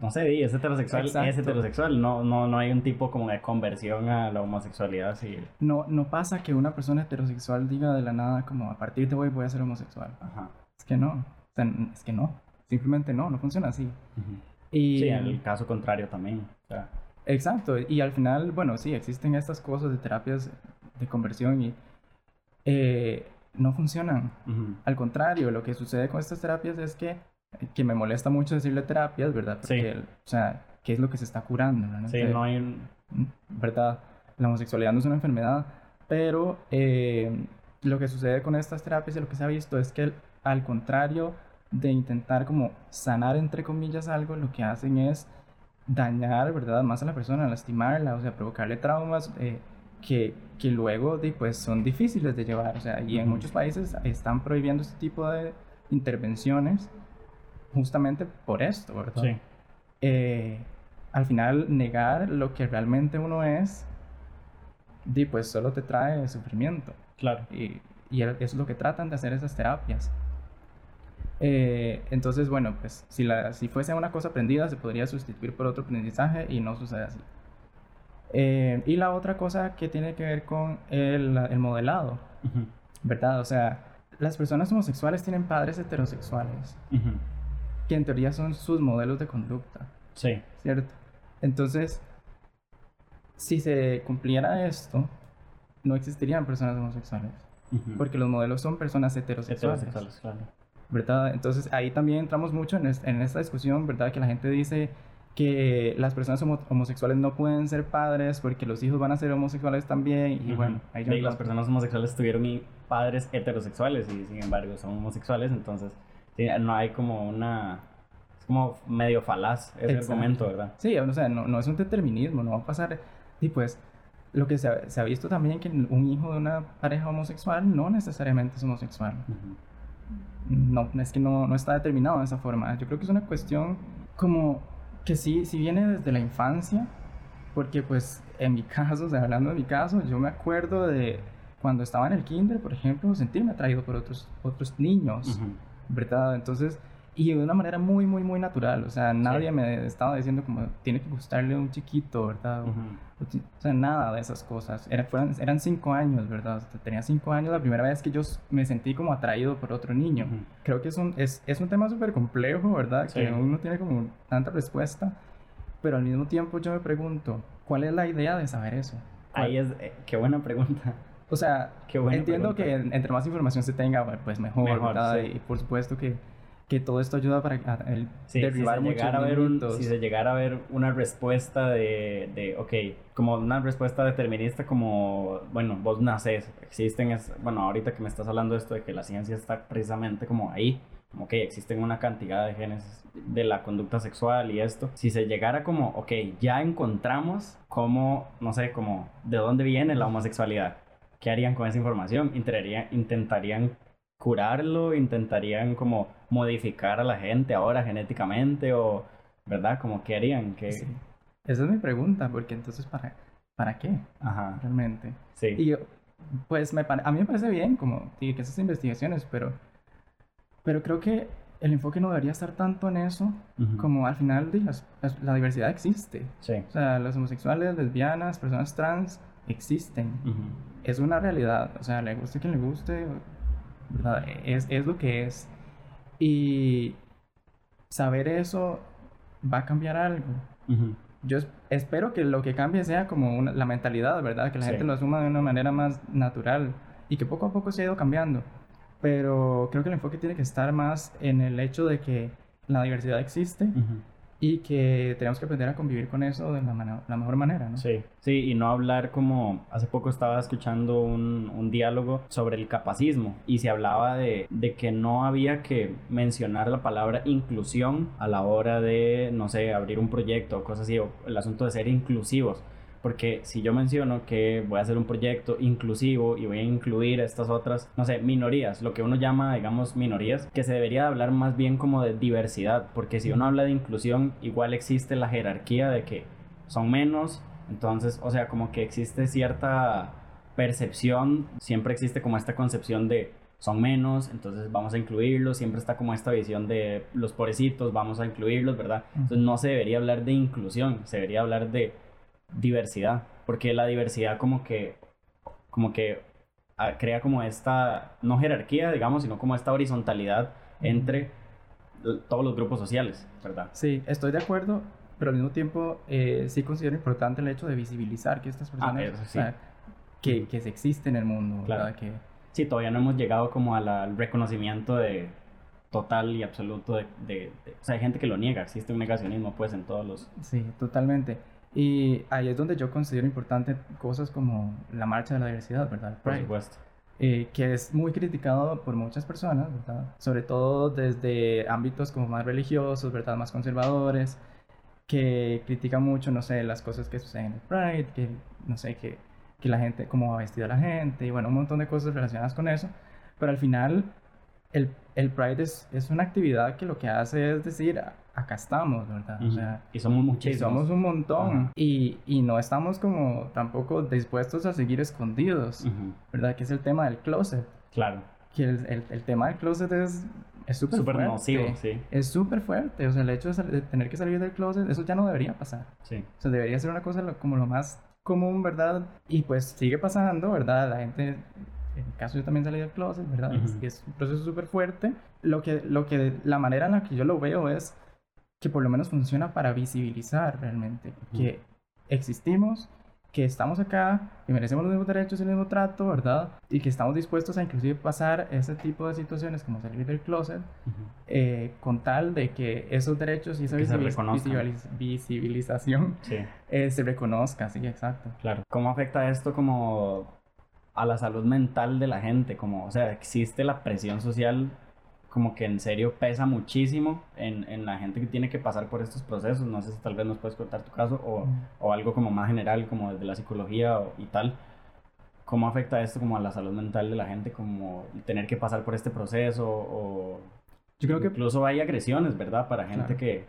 [SPEAKER 1] no sé, es heterosexual, es heterosexual, no, no, no hay un tipo como de conversión a la homosexualidad así.
[SPEAKER 2] No, no pasa que una persona heterosexual diga de la nada como a partir de hoy voy a ser homosexual.
[SPEAKER 1] Ajá.
[SPEAKER 2] Es que no, es que no, simplemente no, no funciona así.
[SPEAKER 1] y... Sí, en el caso contrario también.
[SPEAKER 2] Exacto, y al final, bueno, sí, existen estas cosas de terapias de conversión y eh, no funcionan. Al contrario, lo que sucede con estas terapias es que, que me molesta mucho decirle terapias, ¿verdad? Porque, o sea, ¿qué es lo que se está curando?
[SPEAKER 1] ¿no? Sí, no hay
[SPEAKER 2] ¿Verdad? La homosexualidad no es una enfermedad, pero eh, lo que sucede con estas terapias y lo que se ha visto es que al contrario de intentar como sanar entre comillas algo, lo que hacen es dañar, ¿verdad? Más a la persona, lastimarla, o sea, provocarle traumas eh, que, que, luego pues, son difíciles de llevar. O sea, y en muchos países están prohibiendo este tipo de intervenciones justamente por esto, ¿verdad?
[SPEAKER 1] Sí.
[SPEAKER 2] Eh, al final, negar lo que realmente uno es, di, pues solo te trae sufrimiento.
[SPEAKER 1] Claro.
[SPEAKER 2] Y, y eso es lo que tratan de hacer esas terapias. Eh, entonces, bueno, pues si, la, si fuese una cosa aprendida, se podría sustituir por otro aprendizaje y no sucede así. Eh, y la otra cosa que tiene que ver con el, el modelado, ¿verdad? O sea, las personas homosexuales tienen padres heterosexuales, que en teoría son sus modelos de conducta.
[SPEAKER 1] Sí.
[SPEAKER 2] ¿Cierto? Entonces, si se cumpliera esto, no existirían personas homosexuales, porque los modelos son personas heterosexuales.
[SPEAKER 1] Heterosexuales, claro.
[SPEAKER 2] ¿Verdad? Entonces ahí también entramos mucho en, en esta discusión, ¿verdad? Que la gente dice que las personas homosexuales no pueden ser padres porque los hijos van a ser homosexuales también y bueno,
[SPEAKER 1] ahí las personas homosexuales tuvieron padres heterosexuales y sin embargo son homosexuales, entonces no hay como una... Es como medio falaz ese argumento, ¿verdad?
[SPEAKER 2] Sí, o sea, no, no, es un determinismo, no va a pasar... Y pues lo que se ha, se ha, visto también que un hijo de una pareja homosexual no necesariamente es homosexual no, es que no, no está determinado de esa forma. Yo creo que es una cuestión como que sí, si viene desde la infancia, porque pues en mi caso, o sea, hablando de mi caso, yo me acuerdo de cuando estaba en el kinder, por ejemplo, sentirme atraído por otros, otros niños, ¿verdad? Entonces, y de una manera muy, muy, muy natural. O sea, nadie me estaba diciendo como tiene que gustarle a un chiquito, ¿verdad? O sea, nada de esas cosas. Era, eran cinco años, ¿verdad? tenía cinco años la primera vez que yo me sentí como atraído por otro niño. Creo que es un, es, es un tema súper complejo, ¿verdad? Que uno tiene como tanta respuesta. Pero al mismo tiempo yo me pregunto, ¿cuál es la idea de saber eso?
[SPEAKER 1] Ahí es, eh, qué buena pregunta.
[SPEAKER 2] O sea, qué entiendo que entre más información se tenga, pues mejor, ¿verdad? Y por supuesto que que todo esto ayuda para el
[SPEAKER 1] derribar si a ver Si se llegara a ver una respuesta de, de, ok, como una respuesta determinista como, bueno, vos naces, existen, es, bueno, ahorita que me estás hablando de esto de que la ciencia está precisamente como ahí, como que existen una cantidad de genes de la conducta sexual y esto, si se llegara como, ok, ya encontramos cómo, no sé, como, de dónde viene la homosexualidad ¿qué harían con esa información? ¿Intentarían, intentarían curarlo? ¿Intentarían como modificar a la gente ahora genéticamente? ¿O, verdad? Como, ¿qué harían? ¿Qué...
[SPEAKER 2] Sí. Esa es mi pregunta, porque entonces, ¿para, para qué?
[SPEAKER 1] Ajá.
[SPEAKER 2] Realmente.
[SPEAKER 1] Sí.
[SPEAKER 2] Y yo, pues me, a mí me parece bien como que esas investigaciones, pero, pero creo que el enfoque no debería estar tanto en eso,
[SPEAKER 1] Ujú.
[SPEAKER 2] como al final de las- la diversidad existe.
[SPEAKER 1] Sí.
[SPEAKER 2] O sea, los homosexuales, lesbianas, personas trans existen.
[SPEAKER 1] Ujú.
[SPEAKER 2] Es una realidad. O sea, le guste quien le guste, ¿verdad? Es, es lo que es. Y saber eso va a cambiar algo. Yo es- espero que lo que cambie sea como una- la mentalidad, ¿verdad? Que la
[SPEAKER 1] Sí.
[SPEAKER 2] gente lo asuma de una manera más natural y que poco a poco se ha ido cambiando. Pero creo que el enfoque tiene que estar más en el hecho de que la diversidad existe. Y que tenemos que aprender a convivir con eso de la, mejor manera, ¿no?
[SPEAKER 1] Sí, sí, y no hablar como hace poco estaba escuchando un, un diálogo sobre el capacismo y se hablaba de, de que no había que mencionar la palabra inclusión a la hora de, no sé, abrir un proyecto o cosas así, o el asunto de ser inclusivos. Porque si yo menciono que voy a hacer un proyecto inclusivo y voy a incluir estas otras, no sé, minorías, lo que uno llama, digamos, minorías, que se debería hablar más bien como de diversidad, porque si uno habla de inclusión, igual existe la jerarquía de que son menos, entonces, o sea, como que existe cierta percepción, siempre existe como esta concepción de son menos, entonces vamos a incluirlos, siempre está como esta visión de los pobrecitos, vamos a incluirlos, ¿verdad? Entonces no se debería hablar de inclusión, se debería hablar de diversidad, porque la diversidad como que, como que ah, crea como esta, no jerarquía, digamos, sino como esta horizontalidad entre todos los grupos sociales, ¿verdad?
[SPEAKER 2] Sí, estoy de acuerdo, pero al mismo tiempo eh, sí considero importante el hecho de visibilizar que estas personas,
[SPEAKER 1] eso
[SPEAKER 2] o
[SPEAKER 1] sí.
[SPEAKER 2] sea, que, que se existe en el mundo,
[SPEAKER 1] Claro.
[SPEAKER 2] ¿verdad? Que,
[SPEAKER 1] Sí, todavía no hemos llegado como al reconocimiento de total y absoluto de, de- de- O sea, hay gente que lo niega, existe un negacionismo pues en todos los...
[SPEAKER 2] Sí, totalmente. Y ahí es donde yo considero importante cosas como la marcha de la diversidad, ¿verdad?
[SPEAKER 1] Por supuesto.
[SPEAKER 2] eh, que es muy criticado por muchas personas, ¿verdad? Sobre todo desde ámbitos como más religiosos, ¿verdad? Más conservadores, que critican mucho, no sé, las cosas que suceden en el Pride, que, no sé, que, que la gente, cómo va vestida la gente, y bueno, un montón de cosas relacionadas con eso. Pero al final, el, el Pride es, es una actividad que lo que hace es decir, acá estamos, ¿verdad? O
[SPEAKER 1] Ujú.
[SPEAKER 2] sea,
[SPEAKER 1] y somos
[SPEAKER 2] y
[SPEAKER 1] muchísimos.
[SPEAKER 2] somos un montón.
[SPEAKER 1] Ajá.
[SPEAKER 2] Y, y no estamos como tampoco dispuestos a seguir escondidos,
[SPEAKER 1] Ujú,
[SPEAKER 2] ¿verdad? Que es el tema del closet.
[SPEAKER 1] Claro.
[SPEAKER 2] Que el, el, el tema del closet es es súper fuerte.
[SPEAKER 1] nocivo, sí.
[SPEAKER 2] Es súper fuerte. O sea, el hecho de, de tener que salir del closet, eso ya no debería pasar.
[SPEAKER 1] Sí.
[SPEAKER 2] O sea, debería ser una cosa lo- como lo más común, ¿verdad? Y pues sigue pasando, ¿verdad? La gente, en mi caso yo también salí del closet, ¿verdad? Es-
[SPEAKER 1] Ujú.
[SPEAKER 2] es, un proceso súper fuerte. Lo que, lo que, la manera en la que yo lo veo es que por lo menos funciona para visibilizar realmente
[SPEAKER 1] Ujú.
[SPEAKER 2] que existimos, que estamos acá, que merecemos los mismos derechos y el mismo trato, ¿verdad? Y que estamos dispuestos a inclusive pasar ese tipo de situaciones como salir del closet
[SPEAKER 1] Ujú.
[SPEAKER 2] eh, con tal de que esos derechos y esa visibiliz- visibilización
[SPEAKER 1] Sí,
[SPEAKER 2] eh, se reconozca, sí, exacto.
[SPEAKER 1] claro. ¿Cómo afecta esto como a la salud mental de la gente? Como, o sea, existe la presión social como que en serio pesa muchísimo en, en la gente que tiene que pasar por estos procesos. No sé si tal vez nos puedes contar tu caso o, o algo como más general, como desde la psicología o- y tal. ¿Cómo afecta esto como a la salud mental de la gente? Como tener que pasar por este proceso o
[SPEAKER 2] Yo creo que
[SPEAKER 1] incluso hay agresiones, ¿verdad? Para gente
[SPEAKER 2] Claro.
[SPEAKER 1] que,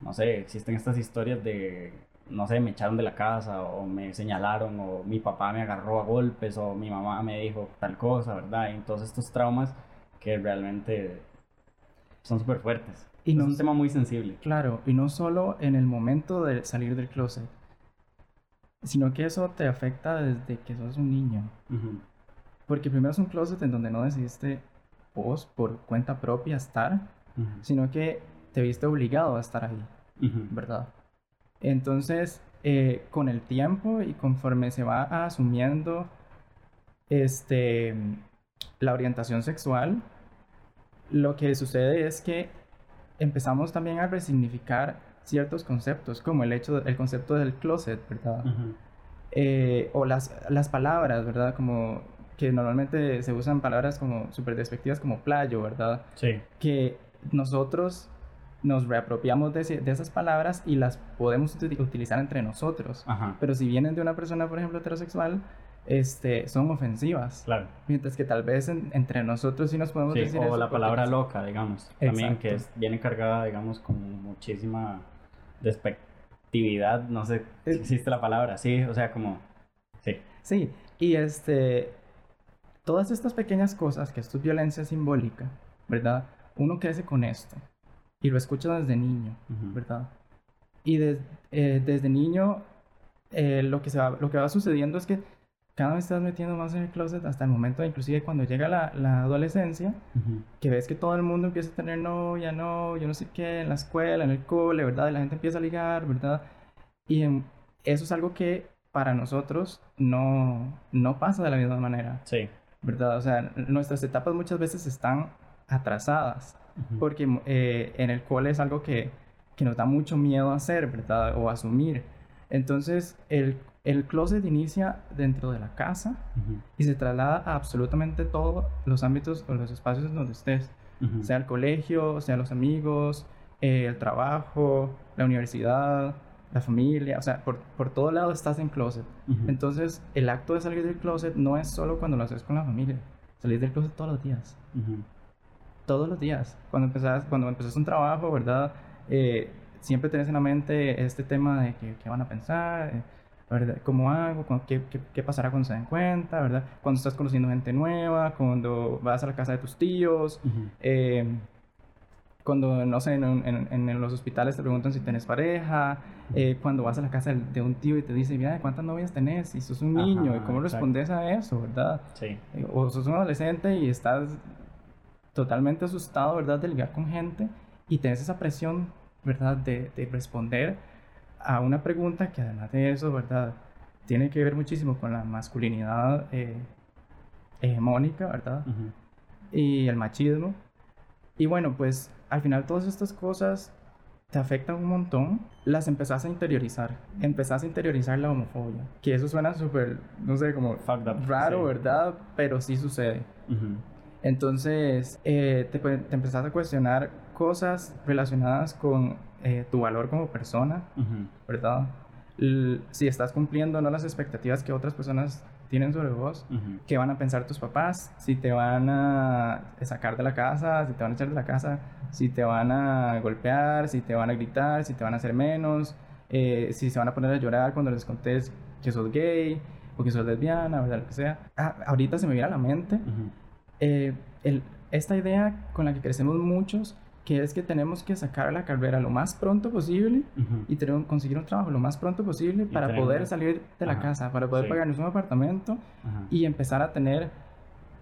[SPEAKER 1] no sé, existen estas historias de, no sé, me echaron de la casa o me señalaron o mi papá me agarró a golpes o mi mamá me dijo tal cosa, ¿verdad? Y todos estos traumas que realmente son súper fuertes.
[SPEAKER 2] Y
[SPEAKER 1] es un tema muy sensible.
[SPEAKER 2] Claro, y no solo en el momento de salir del closet, sino que eso te afecta desde que sos un niño. Porque primero es un closet en donde no decidiste vos por cuenta propia estar, sino que te viste obligado a estar ahí. ¿verdad? Entonces, eh, con el tiempo y conforme se va asumiendo este, la orientación sexual, lo que sucede es que empezamos también a resignificar ciertos conceptos, como el hecho, el concepto del closet, ¿verdad?
[SPEAKER 1] Ujú,
[SPEAKER 2] Eh, o las, las palabras, ¿verdad? Como que normalmente se usan palabras como súper despectivas como playo, ¿verdad?
[SPEAKER 1] Sí.
[SPEAKER 2] que nosotros nos reapropiamos de, esas palabras y las podemos uti- utilizar entre nosotros.
[SPEAKER 1] Ajá.
[SPEAKER 2] Pero si vienen de una persona, por ejemplo, heterosexual, este, son ofensivas.
[SPEAKER 1] Claro.
[SPEAKER 2] Mientras que tal vez entre nosotros sí nos podemos
[SPEAKER 1] sí,
[SPEAKER 2] decir
[SPEAKER 1] o
[SPEAKER 2] eso
[SPEAKER 1] la palabra loca, digamos. También que es, viene cargada, digamos, con muchísima despectividad. No sé si existe la palabra. Sí, o sea, como... Sí.
[SPEAKER 2] Sí, y este, todas estas pequeñas cosas, que esto es violencia simbólica, ¿verdad? Uno crece con esto y lo escucha desde niño. ¿verdad? Y des- eh, desde niño eh, lo, que se va, lo que va sucediendo es que cada vez estás metiendo más en el closet hasta el momento, inclusive cuando llega la, la adolescencia,
[SPEAKER 1] Ujú.
[SPEAKER 2] que ves que todo el mundo empieza a tener novia, no, yo no sé qué, en la escuela, en el cole, ¿verdad? Y la gente empieza a ligar, ¿verdad? Y en- eso es algo que para nosotros no, no pasa de la misma manera,
[SPEAKER 1] Sí.
[SPEAKER 2] ¿verdad? O sea, nuestras etapas muchas veces están atrasadas, Porque eh, en el cole es algo que, que nos da mucho miedo hacer, ¿verdad? O asumir. Entonces, el, el closet inicia dentro de la casa y se traslada a absolutamente todos los ámbitos o los espacios donde estés
[SPEAKER 1] Ujú.
[SPEAKER 2] sea el colegio, sea los amigos, eh, el trabajo, la universidad, la familia, o sea, por, por todo lado estás en closet. Entonces, el acto de salir del closet no es solo cuando lo haces con la familia, salir del closet todos los días,
[SPEAKER 1] Ujú.
[SPEAKER 2] Todos los días. Cuando empezás, cuando empezás un trabajo, ¿verdad? Eh, siempre tenés en la mente este tema de que, qué van a pensar, eh, ¿verdad? ¿Cómo hago? ¿Cu- ¿Qué, qué, qué pasará cuando se den cuenta? ¿verdad? Cuando estás conociendo gente nueva, cuando vas a la casa de tus tíos, eh, cuando, no sé, en, un- en- en los hospitales te preguntan si tienes pareja, eh, cuando vas a la casa de un tío y te dice, mira, ¿cuántas novias tenés? Y sos un
[SPEAKER 1] Ajá,
[SPEAKER 2] niño, ¿y cómo
[SPEAKER 1] exacto.
[SPEAKER 2] respondes a eso, verdad?
[SPEAKER 1] Sí.
[SPEAKER 2] O sos un adolescente y estás totalmente asustado, ¿verdad? De ligar con gente y tenés esa presión, ¿verdad? De, de responder a una pregunta que además de eso, ¿verdad? Tiene que ver muchísimo con la masculinidad eh, hegemónica, ¿verdad? Y el machismo. Y bueno, pues al final todas estas cosas te afectan un montón, las empezás a interiorizar. Empezás a interiorizar la homofobia. Que eso suena súper, no sé, como raro,
[SPEAKER 1] Sí.
[SPEAKER 2] ¿verdad? Pero sí sucede.
[SPEAKER 1] Ujú.
[SPEAKER 2] Entonces, eh, te, te empezás a cuestionar cosas relacionadas con eh, tu valor como persona. ¿verdad? L- si estás cumpliendo no las expectativas que otras personas tienen sobre vos qué van a pensar tus papás, si te van a sacar de la casa, si te van a echar de la casa, si te van a golpear, si te van a gritar, si te van a hacer menos, eh, si se van a poner a llorar cuando les contés que sos gay o que sos lesbiana, ¿verdad? Lo que sea. Ah, ahorita se me viene a la mente. Eh, el- esta idea con la que crecemos muchos, que es que tenemos que sacar la carrera lo más pronto posible y tener, conseguir un trabajo lo más pronto posible para
[SPEAKER 1] tener
[SPEAKER 2] poder salir de la casa, para poder
[SPEAKER 1] sí.
[SPEAKER 2] pagarnos un apartamento
[SPEAKER 1] Ajá.
[SPEAKER 2] y empezar a tener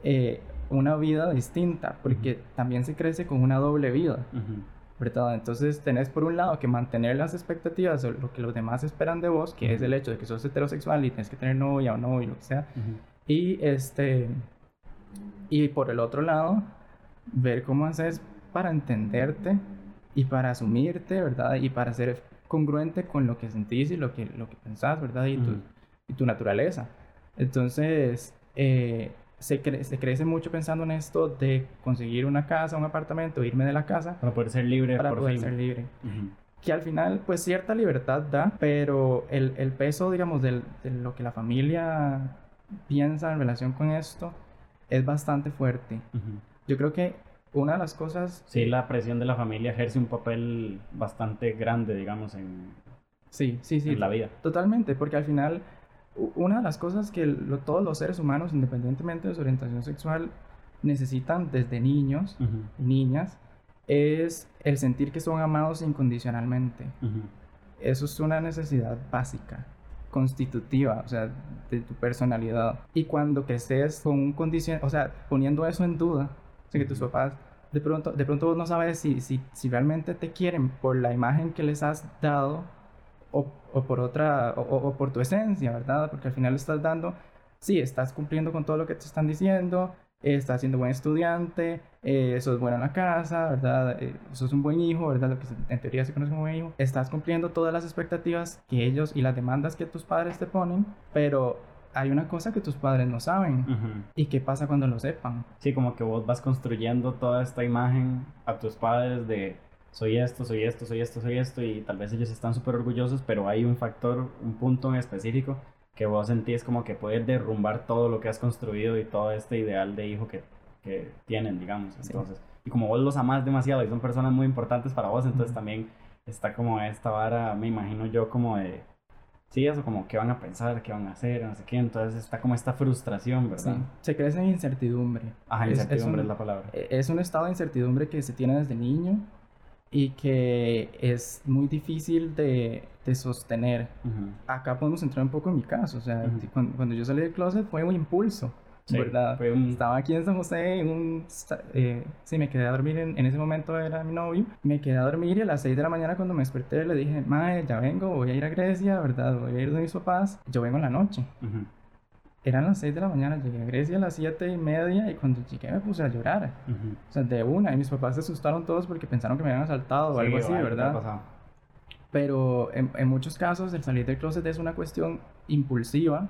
[SPEAKER 2] eh, una vida distinta, porque también se crece con una doble vida,
[SPEAKER 1] Ujú.
[SPEAKER 2] ¿verdad? Entonces tenés por un lado que mantener las expectativas o lo que los demás esperan de vos, que es el hecho de que sos heterosexual y tienes que tener novia o no y lo que sea, y este y por el otro lado ver cómo haces para entenderte y para asumirte, ¿verdad? Y para ser congruente con lo que sentís y lo que, lo que pensás, ¿verdad? Y, tu,
[SPEAKER 1] Ujú.
[SPEAKER 2] y tu naturaleza. Entonces, eh, se, cre- se crece mucho pensando en esto de conseguir una casa, un apartamento, irme de la casa
[SPEAKER 1] Para poder ser libre
[SPEAKER 2] para
[SPEAKER 1] por
[SPEAKER 2] poder
[SPEAKER 1] fin.
[SPEAKER 2] ser libre. Que al final, pues cierta libertad da, pero el, el peso, digamos, del- de lo que la familia piensa en relación con esto es bastante fuerte. Yo creo que una de las cosas...
[SPEAKER 1] Sí, la presión de la familia ejerce un papel bastante grande, digamos, en,
[SPEAKER 2] Sí, sí, sí.
[SPEAKER 1] en la vida.
[SPEAKER 2] Totalmente, porque al final una de las cosas que lo- todos los seres humanos, independientemente de su orientación sexual, necesitan desde niños y niñas es el sentir que son amados incondicionalmente. Eso es una necesidad básica, constitutiva, o sea, de tu personalidad. Y cuando creces con un condición, o sea, poniendo eso en duda, o sea, que tus papás, de pronto, de pronto vos no sabes si, si, si realmente te quieren por la imagen que les has dado o, o por otra, o, o- por tu esencia, ¿verdad? Porque al final estás dando, sí, estás cumpliendo con todo lo que te están diciendo, estás siendo buen estudiante, eh, sos bueno en la casa, ¿verdad? Eh, sos un buen hijo, ¿verdad? Lo que en teoría se conoce como buen hijo. Estás cumpliendo todas las expectativas que ellos y las demandas que tus padres te ponen, pero hay una cosa que tus padres no saben. ¿Y qué pasa cuando lo sepan?
[SPEAKER 1] Sí, como que vos vas construyendo toda esta imagen a tus padres de soy esto, soy esto, soy esto, soy esto, y tal vez ellos están súper orgullosos, pero hay un factor, un punto en específico que vos sentís como que puedes derrumbar todo lo que has construido y todo este ideal de hijo que, que tienen, digamos. Entonces, y como vos los amás demasiado y son personas muy importantes para vos, entonces también está como esta vara, me imagino yo, como de Sí, eso como qué van a pensar, qué van a hacer, no sé qué. Entonces está como esta frustración, ¿verdad?
[SPEAKER 2] Se crece en incertidumbre.
[SPEAKER 1] Ajá, incertidumbre es, la palabra.
[SPEAKER 2] E, es un estado de incertidumbre que se tiene desde niño y que es muy difícil de, de sostener. Acá podemos entrar un poco en mi caso. O sea, cuando, cuando, yo salí del closet fue un impulso. ¿Verdad? Estaba aquí en San José, en un, eh, sí, me quedé a dormir, en, en, ese momento era mi novio, me quedé a dormir y a las 6 de la mañana cuando me desperté le dije, mae, ya vengo, voy a ir a Grecia, ¿verdad? Voy a ir de mis papás, yo vengo en la noche. Eran las 6 de la mañana, llegué a Grecia a las 7 y media y cuando llegué me puse a llorar. O sea, de una, y mis papás se asustaron todos porque pensaron que me habían asaltado o algo así, ¿verdad? Pero en, en, muchos casos el salir del closet es una cuestión impulsiva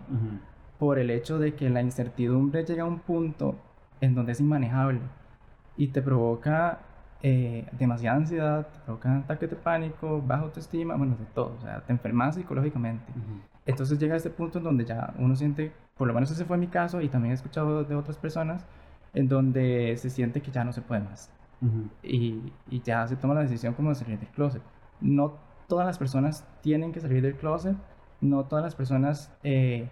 [SPEAKER 2] por el hecho de que la incertidumbre llega a un punto en donde es inmanejable y te provoca eh, demasiada ansiedad, te provoca ataques de pánico, baja autoestima, bueno, de todo, o sea, te enfermas psicológicamente. Entonces llega a este punto en donde ya uno siente, por lo menos ese fue mi caso y también he escuchado de otras personas, en donde se siente que ya no se puede más. y, y, ya se toma la decisión como de salir del closet. No todas las personas tienen que salir del closet, no todas las personas... Eh,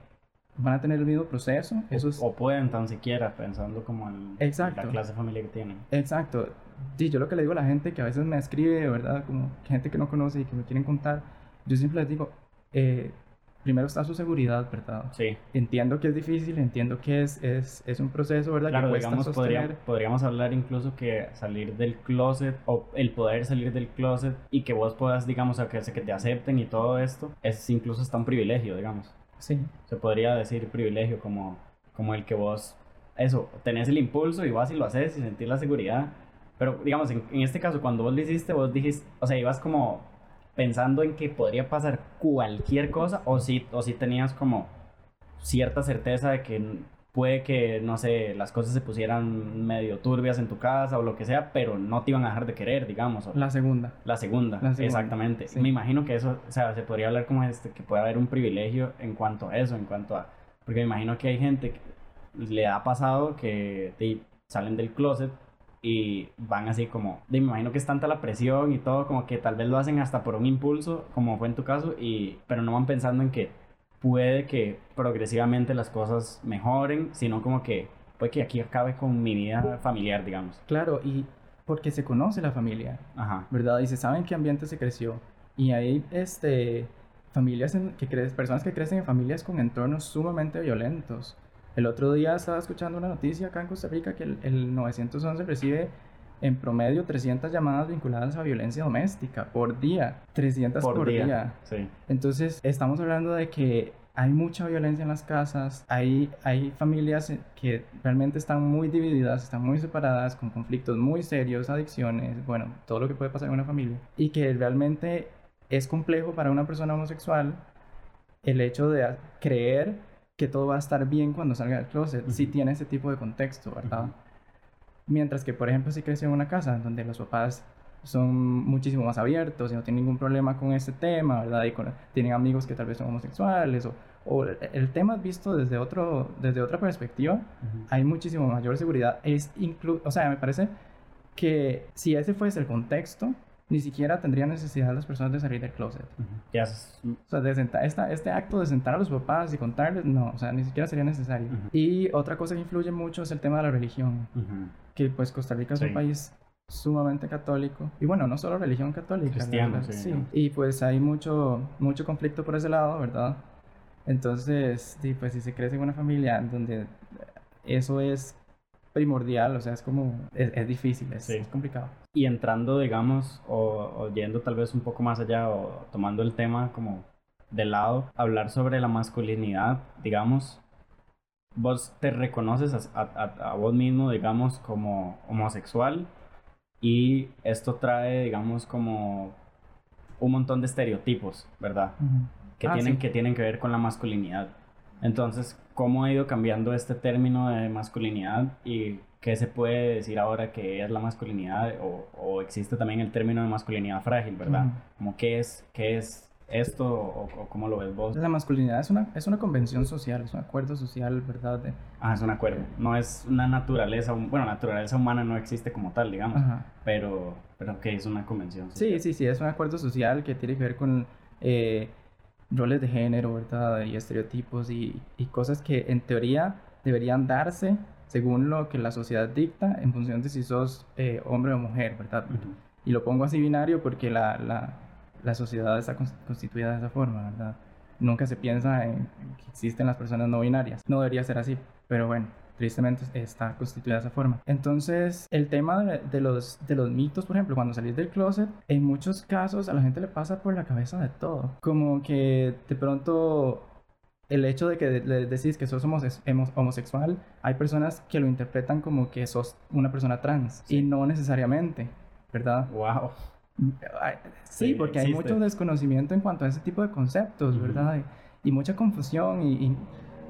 [SPEAKER 2] van a tener el mismo proceso. Eso
[SPEAKER 1] o, pueden tan siquiera pensando como en, la clase de familia que tienen.
[SPEAKER 2] Exacto. Sí, yo lo que le digo a la gente que a veces me escribe, ¿verdad? Como gente que no conoce y que me quieren contar, yo siempre les digo, eh, primero está su seguridad, ¿verdad?
[SPEAKER 1] Sí.
[SPEAKER 2] Entiendo que es difícil, entiendo que es, es, es un proceso, ¿verdad?
[SPEAKER 1] Claro, que digamos, podríamos, podríamos hablar incluso que salir del closet o el poder salir del closet y que vos puedas, digamos, que, que te acepten y todo esto, es incluso hasta un privilegio, digamos. Se podría decir privilegio como, como el que vos, eso, tenés el impulso y vas y lo haces y sentís la seguridad. Pero digamos, en, en este caso, cuando vos lo hiciste, vos dijiste, o sea, ibas como pensando en que podría pasar cualquier cosa o si, o si tenías como cierta certeza de que puede que, no sé, las cosas se pusieran medio turbias en tu casa o lo que sea, pero no te iban a dejar de querer, digamos.
[SPEAKER 2] La segunda.
[SPEAKER 1] La segunda, exactamente. Me imagino que eso, o sea, se podría hablar como este, que puede haber un privilegio en cuanto a eso, en cuanto a... Porque me imagino que hay gente que le ha pasado que te salen del closet y van así como, me imagino que es tanta la presión y todo, como que tal vez lo hacen hasta por un impulso, como fue en tu caso, y, pero no van pensando en que puede que progresivamente las cosas mejoren, sino como que puede que aquí acabe con mi vida familiar, digamos.
[SPEAKER 2] Claro, y porque se conoce la familia,
[SPEAKER 1] Ajá.
[SPEAKER 2] ¿verdad? Y se sabe en qué ambiente se creció. Y hay este, familias que crecen, personas que crecen en familias con entornos sumamente violentos. El otro día estaba escuchando una noticia acá en Costa Rica que el, el 911 recibe en promedio 300 llamadas vinculadas a violencia doméstica por día. 300 por, día.
[SPEAKER 1] Sí.
[SPEAKER 2] Entonces, estamos hablando de que hay mucha violencia en las casas, hay, hay familias que realmente están muy divididas, están muy separadas, con conflictos muy serios, adicciones, bueno, todo lo que puede pasar en una familia. Y que realmente es complejo para una persona homosexual el hecho de creer que todo va a estar bien cuando salga del closet, si tiene ese tipo de contexto, ¿verdad? Mientras que, por ejemplo, si creció en una casa donde los papás son muchísimo más abiertos y no tienen ningún problema con este tema, ¿verdad? Y tienen amigos que tal vez son homosexuales o, o el tema visto desde, otro, desde otra perspectiva, hay muchísimo mayor seguridad. Es inclu o sea, me parece que si ese fuese el contexto, ni siquiera tendría necesidad las personas de salir del closet. O sea, de sentar, esta, este acto de sentar a los papás y contarles, no, o sea, ni siquiera sería necesario. Y otra cosa que influye mucho es el tema de la religión, que pues Costa Rica es un país sumamente católico y bueno no solo religión católica
[SPEAKER 1] cristiano sí,
[SPEAKER 2] y pues hay mucho mucho conflicto por ese lado verdad entonces sí, pues si se crece en una familia donde eso es primordial, o sea, es como, es, difícil, es, complicado.
[SPEAKER 1] Y entrando, digamos, o, yendo tal vez un poco más allá, o tomando el tema como de lado, hablar sobre la masculinidad, digamos, vos te reconoces a, a, vos mismo, digamos, como homosexual, y esto trae, digamos, como un montón de estereotipos, ¿verdad? Que, ah, tienen, que tienen que ver con la masculinidad. Entonces, ¿cómo ha ido cambiando este término de masculinidad y qué se puede decir ahora que es la masculinidad o, existe también el término de masculinidad frágil, ¿verdad? Como qué es, qué es esto o, cómo lo ves vos?
[SPEAKER 2] La masculinidad es una, es una convención social, es un acuerdo social, ¿verdad?
[SPEAKER 1] Ah, es un acuerdo. No es una naturaleza, bueno, naturaleza humana no existe como tal, digamos, pero, pero que es una convención
[SPEAKER 2] social. Sí, sí, sí, es un acuerdo social que tiene que ver con eh, roles de género, ¿verdad? Y estereotipos y, y cosas que en teoría deberían darse según lo que la sociedad dicta en función de si sos eh, hombre o mujer, ¿verdad? Y lo pongo así binario porque la, la, la, sociedad está constituida de esa forma, ¿verdad? Nunca se piensa en que existen las personas no binarias. No debería ser así, pero bueno, tristemente está constituida de esa forma. Entonces, el tema de, de, los, de los mitos, por ejemplo, cuando salís del closet, en muchos casos a la gente le pasa por la cabeza de todo. Como que de pronto el hecho de que le decís que sos homosexual, hay personas que lo interpretan como que sos una persona trans y no necesariamente, ¿verdad?
[SPEAKER 1] Wow.
[SPEAKER 2] Sí, porque hay mucho desconocimiento en cuanto a ese tipo de conceptos, ¿verdad? Y, mucha confusión y,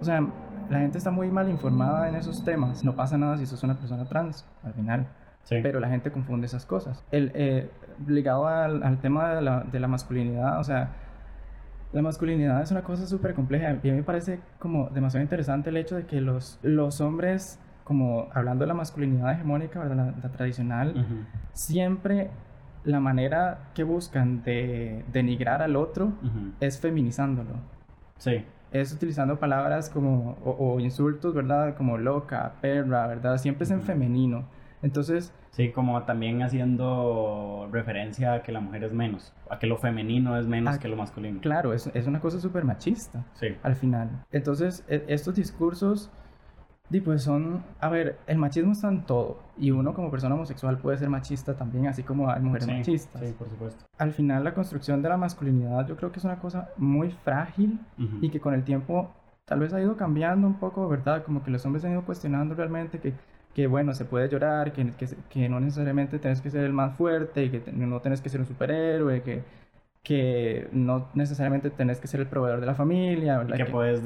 [SPEAKER 2] o sea, la gente está muy mal informada en esos temas. No pasa nada si sos una persona trans, al final. Sí. Pero la gente confunde esas cosas. El, eh, ligado al, al tema de la, de la masculinidad, o sea, la masculinidad es una cosa súper compleja y a mí me parece como demasiado interesante el hecho de que los, los hombres, como hablando de la masculinidad hegemónica, La, tradicional, siempre la manera que buscan de denigrar al otro es feminizándolo.
[SPEAKER 1] Sí.
[SPEAKER 2] Es utilizando palabras como, o, insultos, ¿verdad? Como loca, perra, ¿verdad? Siempre es en femenino. Entonces,
[SPEAKER 1] Sí, como también haciendo referencia a que la mujer es menos, a que lo femenino es menos que lo masculino.
[SPEAKER 2] Claro, es, es una cosa súper machista.
[SPEAKER 1] Sí.
[SPEAKER 2] Al final. Entonces, e, estos discursos, pues son, a ver, el machismo está en todo. Y uno como persona homosexual puede ser machista también, así como hay mujeres machistas.
[SPEAKER 1] Sí, por supuesto.
[SPEAKER 2] Al final, la construcción de la masculinidad yo creo que es una cosa muy frágil y que con el tiempo tal vez ha ido cambiando un poco, ¿verdad? Como que los hombres han ido cuestionando realmente que que bueno, se puede llorar, que, que, que no necesariamente tienes que ser el más fuerte, que no tienes que ser un superhéroe, que, que no necesariamente tenés que ser el proveedor de la familia.
[SPEAKER 1] ¿verdad? Que, puedes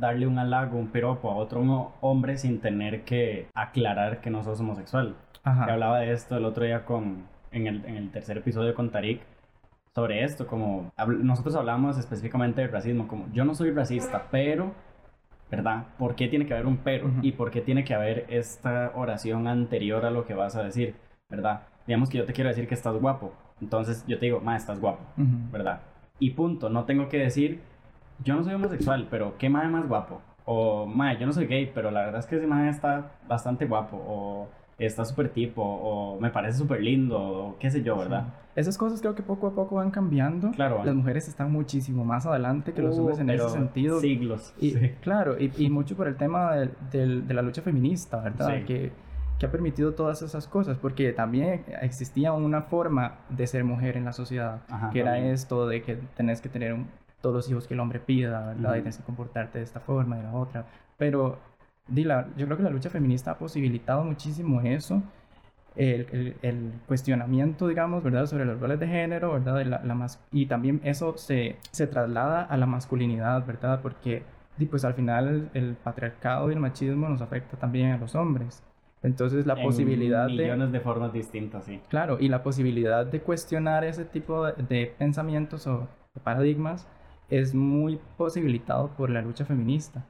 [SPEAKER 1] darle un halago, un piropo a otro hombre sin tener que aclarar que no sos homosexual. Ajá. Que hablaba de esto el otro día con, en, el, en el tercer episodio con Tarik sobre esto, como nosotros hablamos específicamente de racismo, como yo no soy racista, pero ¿verdad? ¿Por qué tiene que haber un pero? ¿Y por qué tiene que haber esta oración anterior a lo que vas a decir? ¿Verdad? Digamos que yo te quiero decir que estás guapo. Entonces yo te digo, ma, estás guapo, ¿verdad? Y punto. No tengo que decir, yo no soy homosexual, pero ¿qué ma más guapo? O, ma, yo no soy gay, pero la verdad es que ese ma está bastante guapo. O está súper tipo, o me parece súper lindo, o qué sé yo, ¿verdad?
[SPEAKER 2] Esas cosas creo que poco a poco van cambiando.
[SPEAKER 1] Claro.
[SPEAKER 2] Las mujeres están muchísimo más adelante que los hombres en ese sentido.
[SPEAKER 1] Siglos.
[SPEAKER 2] Y, Claro, y, mucho por el tema de, de la lucha feminista, ¿verdad? Que, que ha permitido todas esas cosas, porque también existía una forma de ser mujer en la sociedad, que era esto de que tenés que tener todos los hijos que el hombre pida, ¿verdad? Y tienes que comportarte de esta forma, de la otra. Pero yo creo que la lucha feminista ha posibilitado muchísimo eso, el, el, cuestionamiento, digamos, ¿verdad? Sobre los roles de género, ¿verdad? La, la y también eso se, se, traslada a la masculinidad, ¿verdad? Porque, pues al final el, patriarcado y el machismo nos afecta también a los hombres. Entonces la posibilidad
[SPEAKER 1] de... Millones de formas distintas, sí.
[SPEAKER 2] Claro, y la posibilidad de cuestionar ese tipo de, pensamientos o de paradigmas es muy posibilitado por la lucha feminista.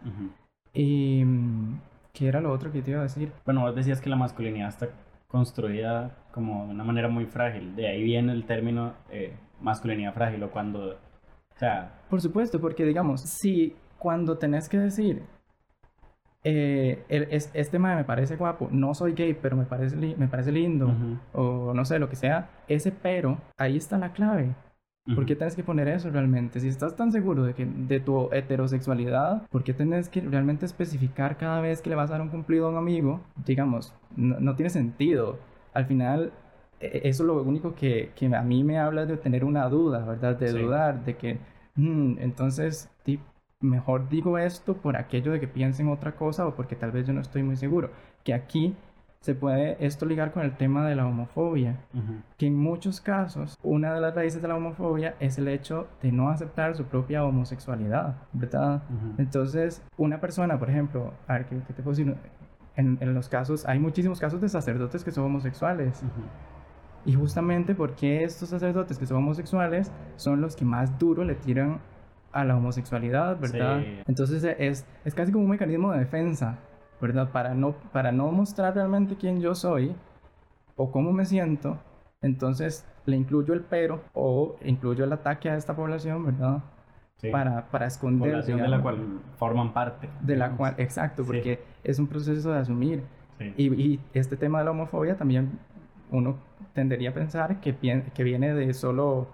[SPEAKER 2] Y, mm, ¿Qué era lo otro que te iba a decir?
[SPEAKER 1] Bueno, vos decías que la masculinidad está construida como de una manera muy frágil. De ahí viene el término eh, masculinidad frágil o cuando... O sea...
[SPEAKER 2] Por supuesto, porque digamos, si cuando tenés que decir, eh, este man me parece guapo, no soy gay, pero me parece, me parece lindo, o no sé, lo que sea, ese pero, ahí está la clave. ¿Por qué tienes que poner eso realmente? Si estás tan seguro de, que, de tu heterosexualidad, ¿por qué tienes que realmente especificar cada vez que le vas a dar un cumplido a un amigo? Digamos, no, tiene sentido. Al final, e, e, eso es lo único que, que, a mí me habla de tener una duda, ¿verdad? De dudar, de que, mm, entonces, mejor digo esto por aquello de que piensen otra cosa o porque tal vez yo no estoy muy seguro. Que aquí se puede esto ligar con el tema de la homofobia, que en muchos casos una de las raíces de la homofobia es el hecho de no aceptar su propia homosexualidad, ¿verdad? Entonces, una persona, por ejemplo, a ver, ¿qué, te puedo decir? En, en, los casos, hay muchísimos casos de sacerdotes que son homosexuales. Y justamente porque estos sacerdotes que son homosexuales son los que más duro le tiran a la homosexualidad, ¿verdad?
[SPEAKER 1] Sí.
[SPEAKER 2] Entonces es, es casi como un mecanismo de defensa, ¿verdad? Para no, para no mostrar realmente quién yo soy o cómo me siento, entonces le incluyo el pero o incluyo el ataque a esta población, ¿verdad?
[SPEAKER 1] Sí.
[SPEAKER 2] Para, para esconder.
[SPEAKER 1] Población de la
[SPEAKER 2] digamos,
[SPEAKER 1] cual forman parte.
[SPEAKER 2] de la
[SPEAKER 1] digamos.
[SPEAKER 2] cual, exacto,
[SPEAKER 1] Sí.
[SPEAKER 2] porque es un proceso de asumir.
[SPEAKER 1] Sí.
[SPEAKER 2] Y, y este tema de la homofobia también uno tendería a pensar que, que viene de solo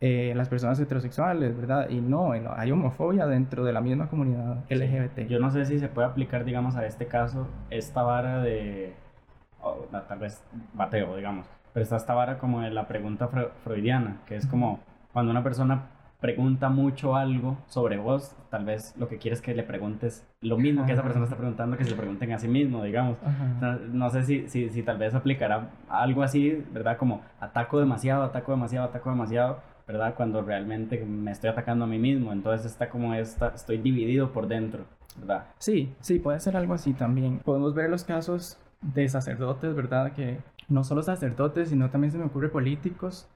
[SPEAKER 2] eh, las personas heterosexuales, ¿verdad? Y no, hay homofobia dentro de la misma comunidad LGBT.
[SPEAKER 1] Yo no sé si se puede aplicar, digamos, a este caso, esta vara de. o, no, tal vez bateo, digamos. Pero está esta vara como de la pregunta fre- freudiana, que es como cuando una persona pregunta mucho algo sobre vos, tal vez lo que quieres es que le preguntes lo mismo que esa persona está preguntando, que se le pregunten a sí mismo, digamos. No, no sé si, si, si tal vez aplicará algo así, ¿verdad? Como ataco demasiado, ataco demasiado, ataco demasiado, ¿verdad? Cuando realmente me estoy atacando a mí mismo. Entonces está como esta, estoy dividido por dentro, ¿verdad?
[SPEAKER 2] Sí, sí, puede ser algo así también. Podemos ver los casos de sacerdotes, ¿verdad? Que no solo sacerdotes, sino también se me ocurre políticos,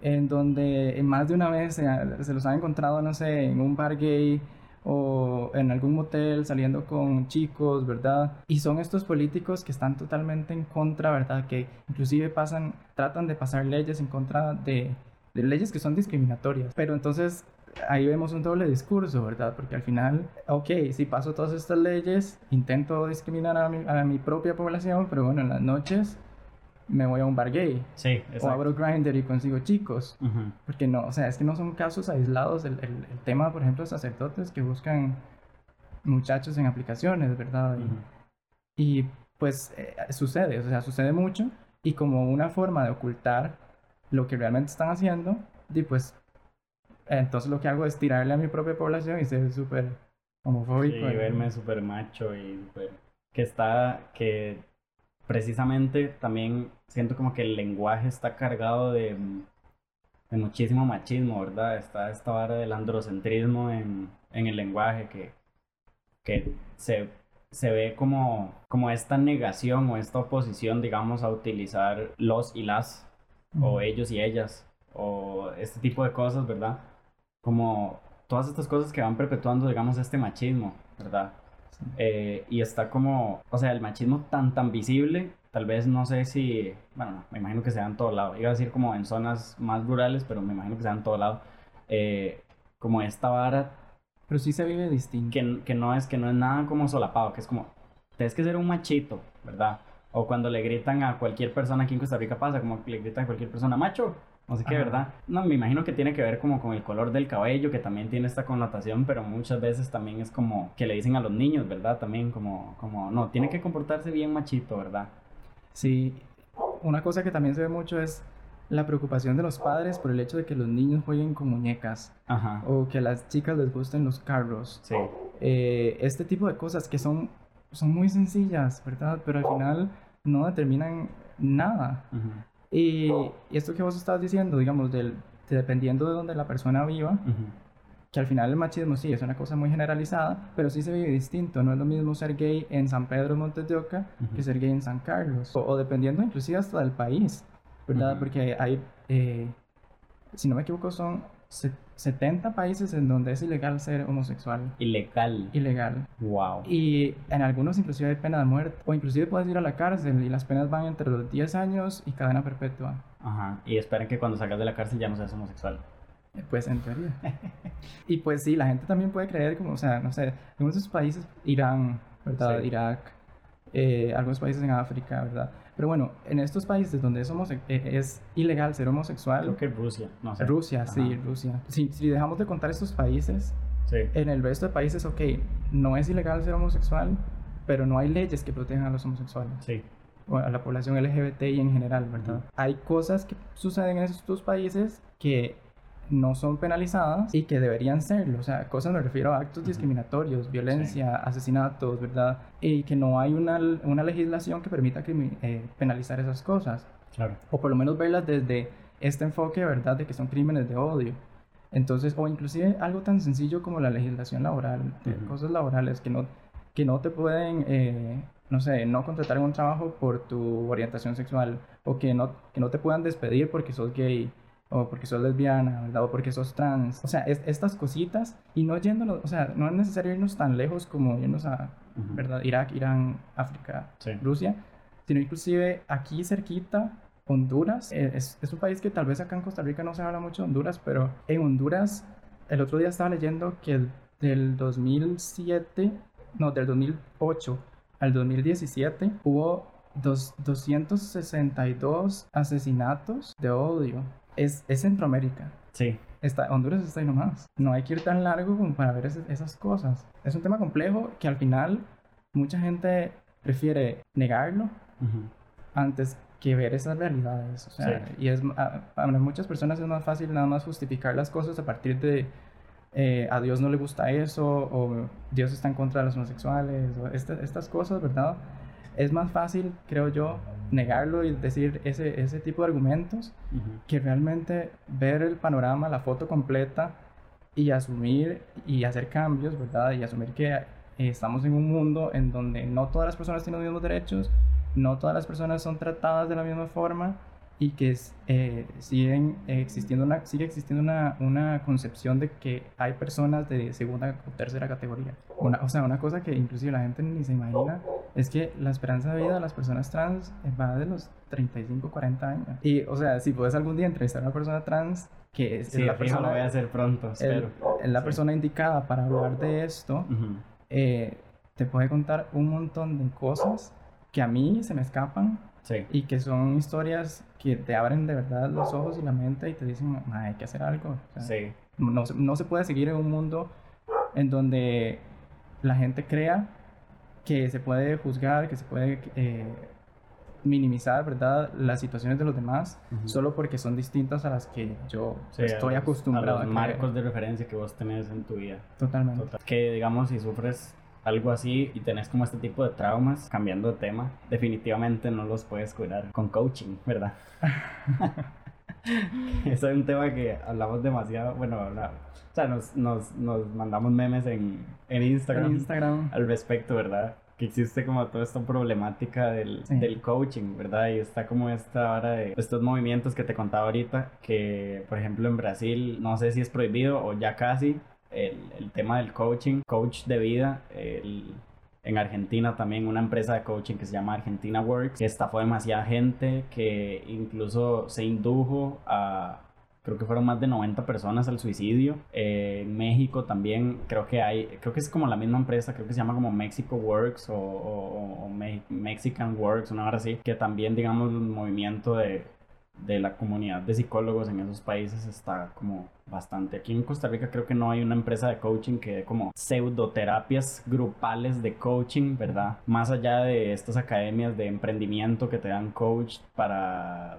[SPEAKER 2] en donde en más de una vez se, se los han encontrado, no sé, en un bar gay o en algún motel saliendo con chicos, ¿verdad? Y son estos políticos que están totalmente en contra, ¿verdad? Que inclusive pasan, tratan de pasar leyes en contra de, de leyes que son discriminatorias. Pero entonces ahí vemos un doble discurso, ¿verdad? Porque al final, ok, si paso todas estas leyes, intento discriminar a mi, a mi propia población, pero bueno, en las noches me voy a un bar gay.
[SPEAKER 1] Sí,
[SPEAKER 2] O
[SPEAKER 1] exacto.
[SPEAKER 2] abro Grindr y consigo chicos.
[SPEAKER 1] Ujú.
[SPEAKER 2] Porque no, o sea, es que no son casos aislados. El, el- el tema, por ejemplo, de sacerdotes que buscan muchachos en aplicaciones, ¿verdad? Y,
[SPEAKER 1] Ujú.
[SPEAKER 2] y, pues eh, sucede, o sea, sucede mucho. Y como una forma de ocultar lo que realmente están haciendo, y pues entonces lo que hago es tirarle a mi propia población y ser súper
[SPEAKER 1] Sí,
[SPEAKER 2] homofóbico. y-
[SPEAKER 1] verme súper macho y súper- Que está, que precisamente también siento como que el lenguaje está cargado de, de muchísimo machismo, ¿verdad? Está esta vara del androcentrismo en, en el lenguaje que, que se, se ve como, como esta negación o esta oposición, digamos, a utilizar los y las o ellos y ellas, o este tipo de cosas, ¿verdad? Como todas estas cosas que van perpetuando, digamos, este machismo, ¿verdad?
[SPEAKER 2] Sí.
[SPEAKER 1] Eh, y está como, o sea, el machismo tan, tan visible, tal vez no sé si, bueno, no, me imagino que se da en todo lado, iba a decir como en zonas más rurales, pero me imagino que se da en todo lado, Eh, como esta vara
[SPEAKER 2] Pero sí se vive distinto.
[SPEAKER 1] que, que no es que no es nada como solapado, que es como tienes que ser un machito, ¿verdad? O cuando le gritan a cualquier persona aquí en Costa Rica pasa, como que le gritan a cualquier persona macho, no sé qué,
[SPEAKER 2] Ajá.
[SPEAKER 1] ¿verdad? No, me imagino que tiene que ver como con el color del cabello, que también tiene esta connotación, pero muchas veces también es como que le dicen a los niños, ¿verdad? También como, como no, tiene que comportarse bien machito, ¿verdad?
[SPEAKER 2] Sí, una cosa que también se ve mucho es la preocupación de los padres por el hecho de que los niños jueguen con muñecas
[SPEAKER 1] Ajá.
[SPEAKER 2] o que a las chicas les gusten los carros.
[SPEAKER 1] Sí,
[SPEAKER 2] Eh, este tipo de cosas que son, son muy sencillas, ¿verdad? Pero al final no determinan nada.
[SPEAKER 1] ujú,
[SPEAKER 2] Y, y esto que vos estabas diciendo, digamos, del, de dependiendo de donde la persona viva,
[SPEAKER 1] ujú.
[SPEAKER 2] que al final el machismo sí es una cosa muy generalizada, pero sí se vive distinto. No es lo mismo ser gay en San Pedro Montes de Oca
[SPEAKER 1] Ujú.
[SPEAKER 2] que ser gay en San Carlos. O, o dependiendo inclusive hasta del país, ¿verdad? Porque hay, eh, si no me equivoco, son 70 países en donde es ilegal ser homosexual.
[SPEAKER 1] Ilegal.
[SPEAKER 2] Ilegal.
[SPEAKER 1] Wow.
[SPEAKER 2] Y en algunos inclusive hay pena de muerte. O inclusive puedes ir a la cárcel y las penas van entre los 10 años y cadena perpetua.
[SPEAKER 1] Ajá. Y esperen que cuando salgas de la cárcel ya no seas homosexual.
[SPEAKER 2] Eh, Pues en teoría. y pues sí, la gente también puede creer como, o sea, no sé, algunos de esos países, Irán, ¿verdad?
[SPEAKER 1] Sí.
[SPEAKER 2] Irak, eh, algunos países en África, ¿verdad? Pero bueno, en estos países donde es, eh, es ilegal ser homosexual,
[SPEAKER 1] Creo que Rusia, no sé.
[SPEAKER 2] Rusia, sí,
[SPEAKER 1] Ajá.
[SPEAKER 2] Rusia. Si, si dejamos de contar estos países,
[SPEAKER 1] Sí.
[SPEAKER 2] en el resto de países, ok, no es ilegal ser homosexual, pero no hay leyes que protejan a los homosexuales
[SPEAKER 1] Sí.
[SPEAKER 2] o a la población LGBTI en general, ¿verdad?
[SPEAKER 1] Ujú.
[SPEAKER 2] Hay cosas que suceden en estos países que no son penalizadas y que deberían serlo. O sea, cosas me refiero a actos discriminatorios, violencia, asesinatos, ¿verdad? Y que no hay una, una legislación que permita eh, penalizar esas cosas.
[SPEAKER 1] Claro.
[SPEAKER 2] O por lo menos verlas desde este enfoque, ¿verdad? De que son crímenes de odio. Entonces, o inclusive algo tan sencillo como la legislación laboral, de cosas laborales que no, que no te pueden eh, no sé, no contratar un trabajo por tu orientación sexual o que no, que no te puedan despedir porque sos gay o porque sos lesbiana, ¿verdad? O porque sos trans. O sea, estas cositas y no yéndonos, o sea, no es necesario irnos tan lejos como irnos a, ¿verdad? Irak, Irán, África, Rusia, sino inclusive aquí cerquita, Honduras. Eh, es, es, un país que tal vez acá en Costa Rica no se habla mucho de Honduras, pero en Honduras, el otro día estaba leyendo que del 2007, no, del 2008 al 2017 hubo dos, 262 asesinatos de odio. Es, es Centroamérica.
[SPEAKER 1] Sí.
[SPEAKER 2] Está, Honduras está ahí nomás. No hay que ir tan largo como para ver esas cosas. Es un tema complejo que al final mucha gente prefiere negarlo antes que ver esas realidades. O sea, y es, para muchas personas es más fácil nada más justificar las cosas a partir de eh, a Dios no le gusta eso, o Dios está en contra de los homosexuales, o este, estas cosas, ¿verdad? Es más fácil, creo yo, negarlo y decir ese, ese tipo de argumentos que realmente ver el panorama, la foto completa y asumir y hacer cambios, ¿verdad? Y asumir que eh, estamos en un mundo en donde no todas las personas tienen los mismos derechos, no todas las personas son tratadas de la misma forma y que eh, siguen existiendo una, sigue existiendo una, una, concepción de que hay personas de segunda o tercera categoría. Una, o sea, una cosa que inclusive la gente ni se imagina es que la esperanza de vida de las personas trans va de los 35, 40 años. Y, o sea, si puedes algún día entrevistar a una persona trans que es,
[SPEAKER 1] la persona... lo voy a hacer pronto, espero.
[SPEAKER 2] es la persona indicada para hablar de esto, eh, te puede contar un montón de cosas que a mí se me escapan y que son historias que te abren de verdad los ojos y la mente y te dicen, hay que hacer algo.
[SPEAKER 1] sí.
[SPEAKER 2] no, no se puede seguir en un mundo en donde la gente crea que se puede juzgar, que se puede eh, minimizar, ¿verdad?, las situaciones de los demás solo porque son distintas a las que yo estoy acostumbrado
[SPEAKER 1] a los marcos de referencia que vos tenés en tu vida.
[SPEAKER 2] Totalmente.
[SPEAKER 1] Que, digamos, si sufres algo así y tenés como este tipo de traumas, cambiando de tema, definitivamente no los puedes curar con coaching, ¿verdad? Eso es un tema que hablamos demasiado, bueno, o sea, nos, nos, nos mandamos memes en, en, Instagram,
[SPEAKER 2] Instagram
[SPEAKER 1] al respecto, ¿verdad? Que existe como toda esta problemática del, del coaching, ¿verdad? Y está como esta hora de estos movimientos que te contaba ahorita, que por ejemplo en Brasil no sé si es prohibido o ya casi, el, el tema del coaching, coach de vida. en Argentina también una empresa de coaching que se llama Argentina Works, que estafó demasiada gente, que incluso se indujo a, creo que fueron más de 90 personas al suicidio. Eh, en México también creo que hay, creo que es como la misma empresa, creo que se llama como Mexico Works o, Mexican Works, una hora así, que también digamos un movimiento de de la comunidad de psicólogos en esos países está como bastante. Aquí en Costa Rica creo que no hay una empresa de coaching que dé como pseudoterapias grupales de coaching, ¿verdad? Más allá de estas academias de emprendimiento que te dan coach para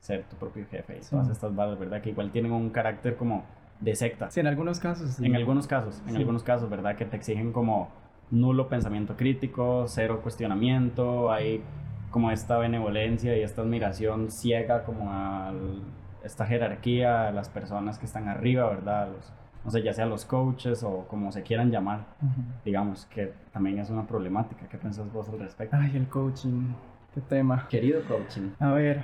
[SPEAKER 1] ser tu propio jefe y todas estas balas, ¿verdad? Que igual tienen un carácter como de secta.
[SPEAKER 2] Sí, en algunos casos.
[SPEAKER 1] En algunos casos, en algunos casos, ¿verdad? Que te exigen como nulo pensamiento crítico, cero cuestionamiento, hay como esta benevolencia y esta admiración ciega como a esta jerarquía, a las personas que están arriba, ¿verdad? Los, no sé, ya sea los coaches o como se quieran llamar, digamos que también es una problemática. ¿Qué piensas vos al respecto?
[SPEAKER 2] Ay, el coaching, qué tema.
[SPEAKER 1] Querido coaching.
[SPEAKER 2] A ver,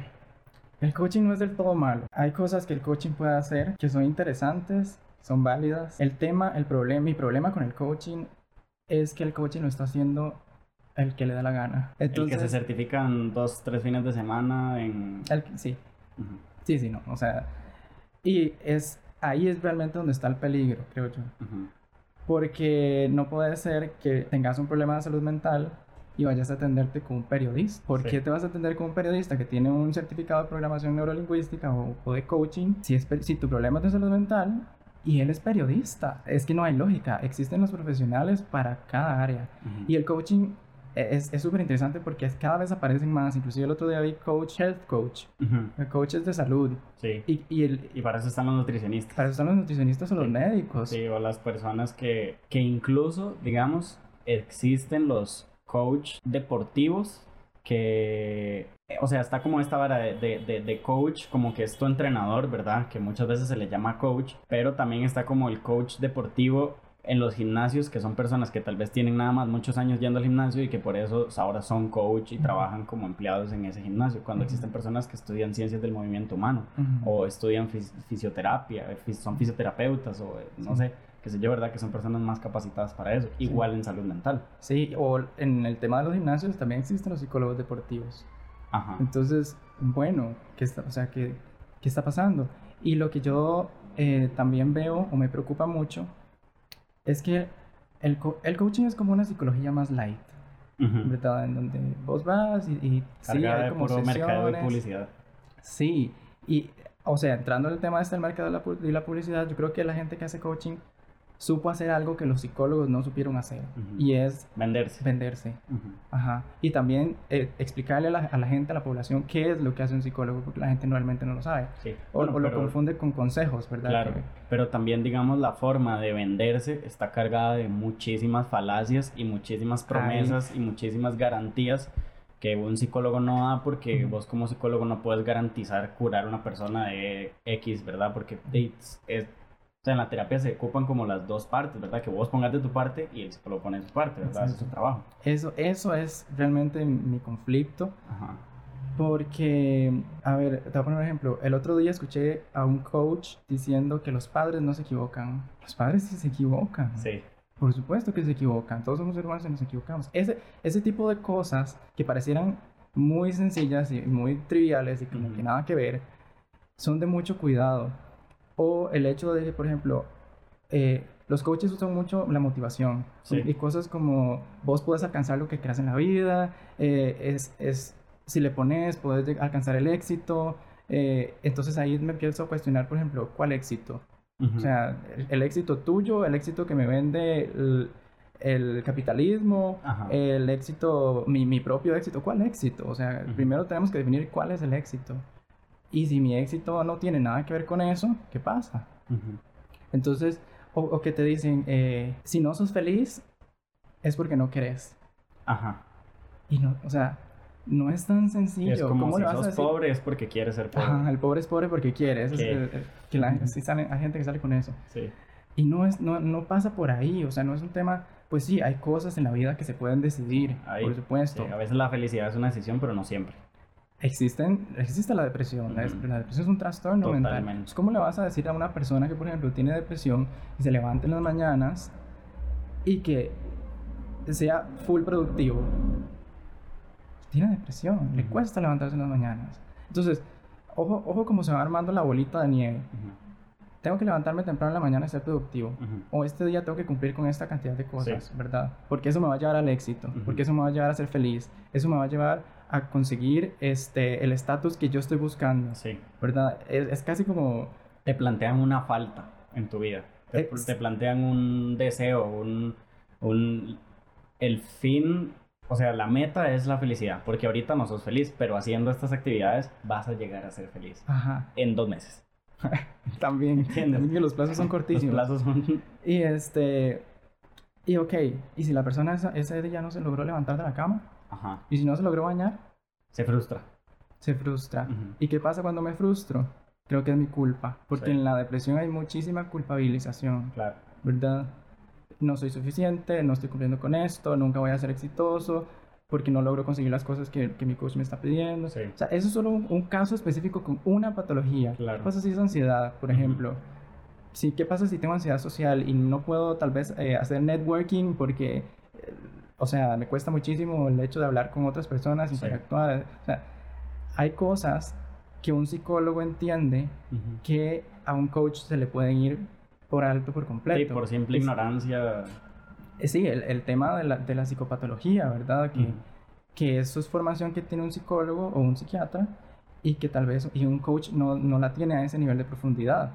[SPEAKER 2] el coaching no es del todo malo. Hay cosas que el coaching puede hacer que son interesantes, son válidas. El tema, el problema, mi problema con el coaching es que el coaching lo está haciendo el que le da la gana.
[SPEAKER 1] el que se certifican dos, tres fines de semana en...
[SPEAKER 2] El, sí. Sí, sí, no. O sea, y es ahí es realmente donde está el peligro, creo yo. Porque no puede ser que tengas un problema de salud mental y vayas a atenderte con un periodista. ¿Por qué te vas a atender con un periodista que tiene un certificado de programación neurolingüística o, de coaching si, es, si tu problema es de salud mental y él es periodista? Es que no hay lógica. Existen los profesionales para cada área. Y el coaching es súper interesante porque cada vez aparecen más. Inclusive el otro día vi coach, health coach, coaches de salud.
[SPEAKER 1] Sí.
[SPEAKER 2] Y, y, el,
[SPEAKER 1] y para eso están los nutricionistas.
[SPEAKER 2] Para eso están los nutricionistas o los médicos.
[SPEAKER 1] Sí, o las personas que, que incluso, digamos, existen los coach deportivos que, o sea, está como esta vara de, de, de, coach, como que es tu entrenador, ¿verdad? Que muchas veces se le llama coach, pero también está como el coach deportivo en los gimnasios, que son personas que tal vez tienen nada más muchos años yendo al gimnasio y que por eso ahora son coach y trabajan como empleados en ese gimnasio, cuando existen personas que estudian ciencias del movimiento humano o estudian fisioterapia, eh, son fisioterapeutas o eh, no sé, que sé yo, ¿verdad? Que son personas más capacitadas para eso, igual en salud mental.
[SPEAKER 2] Sí, o en el tema de los gimnasios también existen los psicólogos deportivos. Ajá. Entonces, bueno, ¿qué está, o sea, ¿qué, qué está pasando? Y lo que yo eh, también veo o me preocupa mucho es que el, el coaching es como una psicología más light, ¿verdad? En donde vos vas y, y
[SPEAKER 1] sí, hay como puro mercado de publicidad.
[SPEAKER 2] Sí, y o sea, entrando en el tema de este mercado de la publicidad, yo creo que la gente que hace coaching supo hacer algo que los psicólogos no supieron hacer y es
[SPEAKER 1] venderse.
[SPEAKER 2] Venderse. Ajá. Y también eh, explicarle a la, gente, a la población, qué es lo que hace un psicólogo, porque la gente normalmente no lo sabe. Sí. O, lo confunde con consejos, ¿verdad?
[SPEAKER 1] Claro. Pero también, digamos, la forma de venderse está cargada de muchísimas falacias y muchísimas promesas y muchísimas garantías que un psicólogo no da porque vos como psicólogo no puedes garantizar curar a una persona de X, ¿verdad? Porque es sea, en la terapia se ocupan como las dos partes, ¿verdad? Que vos pongas de tu parte y el psicólogo pone de su parte, ¿verdad? es su trabajo.
[SPEAKER 2] Eso, eso es realmente mi conflicto. Ajá. Porque, a ver, te voy a poner un ejemplo. El otro día escuché a un coach diciendo que los padres no se equivocan. Los padres sí se equivocan.
[SPEAKER 1] Sí.
[SPEAKER 2] Por supuesto que se equivocan. Todos somos hermanos y nos equivocamos. Ese, ese tipo de cosas que parecieran muy sencillas y muy triviales y como que nada que ver, son de mucho cuidado o el hecho de, por ejemplo, eh, los coaches usan mucho la motivación y cosas como vos puedes alcanzar lo que quieras en la vida, eh, es, es, si le pones, puedes alcanzar el éxito. Eh, entonces ahí me empiezo a cuestionar, por ejemplo, ¿cuál éxito? O sea, el, éxito tuyo, el éxito que me vende el, capitalismo, el éxito, mi, mi, propio éxito, ¿cuál éxito? O sea, primero tenemos que definir cuál es el éxito. Y si mi éxito no tiene nada que ver con eso, ¿qué pasa? Entonces, o, que te dicen, eh, si no sos feliz, es porque no querés.
[SPEAKER 1] Ajá.
[SPEAKER 2] Y no, o sea, no es tan sencillo. Es
[SPEAKER 1] como ¿Cómo si sos pobre es porque quieres ser pobre.
[SPEAKER 2] Ajá, el pobre es pobre porque quiere. es, que la, hay gente que sale con eso.
[SPEAKER 1] Sí.
[SPEAKER 2] Y no, es, no, no pasa por ahí, o sea, no es un tema, pues sí, hay cosas en la vida que se pueden decidir, por supuesto.
[SPEAKER 1] a veces la felicidad es una decisión, pero no siempre.
[SPEAKER 2] Existen, existe la depresión. la, depresión es un trastorno mental. ¿Cómo le vas a decir a una persona que, por ejemplo, tiene depresión y se levanta en las mañanas y que sea full productivo? Tiene depresión, le cuesta levantarse en las mañanas. Entonces, ojo, ojo cómo se va armando la bolita de nieve. Tengo que levantarme temprano en la mañana y ser productivo. O este día tengo que cumplir con esta cantidad de cosas, ¿verdad? Porque eso me va a llevar al éxito. Porque eso me va a llevar a ser feliz. Eso me va a llevar a conseguir este, el estatus que yo estoy buscando.
[SPEAKER 1] Sí.
[SPEAKER 2] ¿Verdad? Es, casi como...
[SPEAKER 1] Te plantean una falta en tu vida. Te, plantean un deseo, un, un... El fin, o sea, la meta es la felicidad. Porque ahorita no sos feliz, pero haciendo estas actividades vas a llegar a ser feliz.
[SPEAKER 2] Ajá.
[SPEAKER 1] En dos meses.
[SPEAKER 2] también. ¿Entiendes? los plazos son cortísimos.
[SPEAKER 1] Los plazos son...
[SPEAKER 2] Y este... Y ok, y si la persona ese día no se logró levantar de la cama, Ajá. Y si no se logró bañar,
[SPEAKER 1] se frustra.
[SPEAKER 2] Se frustra. ¿Y qué pasa cuando me frustro? Creo que es mi culpa, porque en la depresión hay muchísima culpabilización.
[SPEAKER 1] Claro.
[SPEAKER 2] ¿Verdad? No soy suficiente, no estoy cumpliendo con esto, nunca voy a ser exitoso, porque no logro conseguir las cosas que, que mi coach me está pidiendo. Sí. O sea, eso es solo un, caso específico con una patología.
[SPEAKER 1] Claro.
[SPEAKER 2] ¿Qué pasa si es ansiedad, por ejemplo? Sí, ¿Qué pasa si tengo ansiedad social y no puedo tal vez eh, hacer networking porque o sea, me cuesta muchísimo el hecho de hablar con otras personas, interactuar. O sea, hay cosas que un psicólogo entiende que a un coach se le pueden ir por alto por completo.
[SPEAKER 1] Sí, por simple ignorancia.
[SPEAKER 2] Eh, sí, el, el tema de la, de la, psicopatología, ¿verdad? Que, que eso es formación que tiene un psicólogo o un psiquiatra y que tal vez y un coach no, no la tiene a ese nivel de profundidad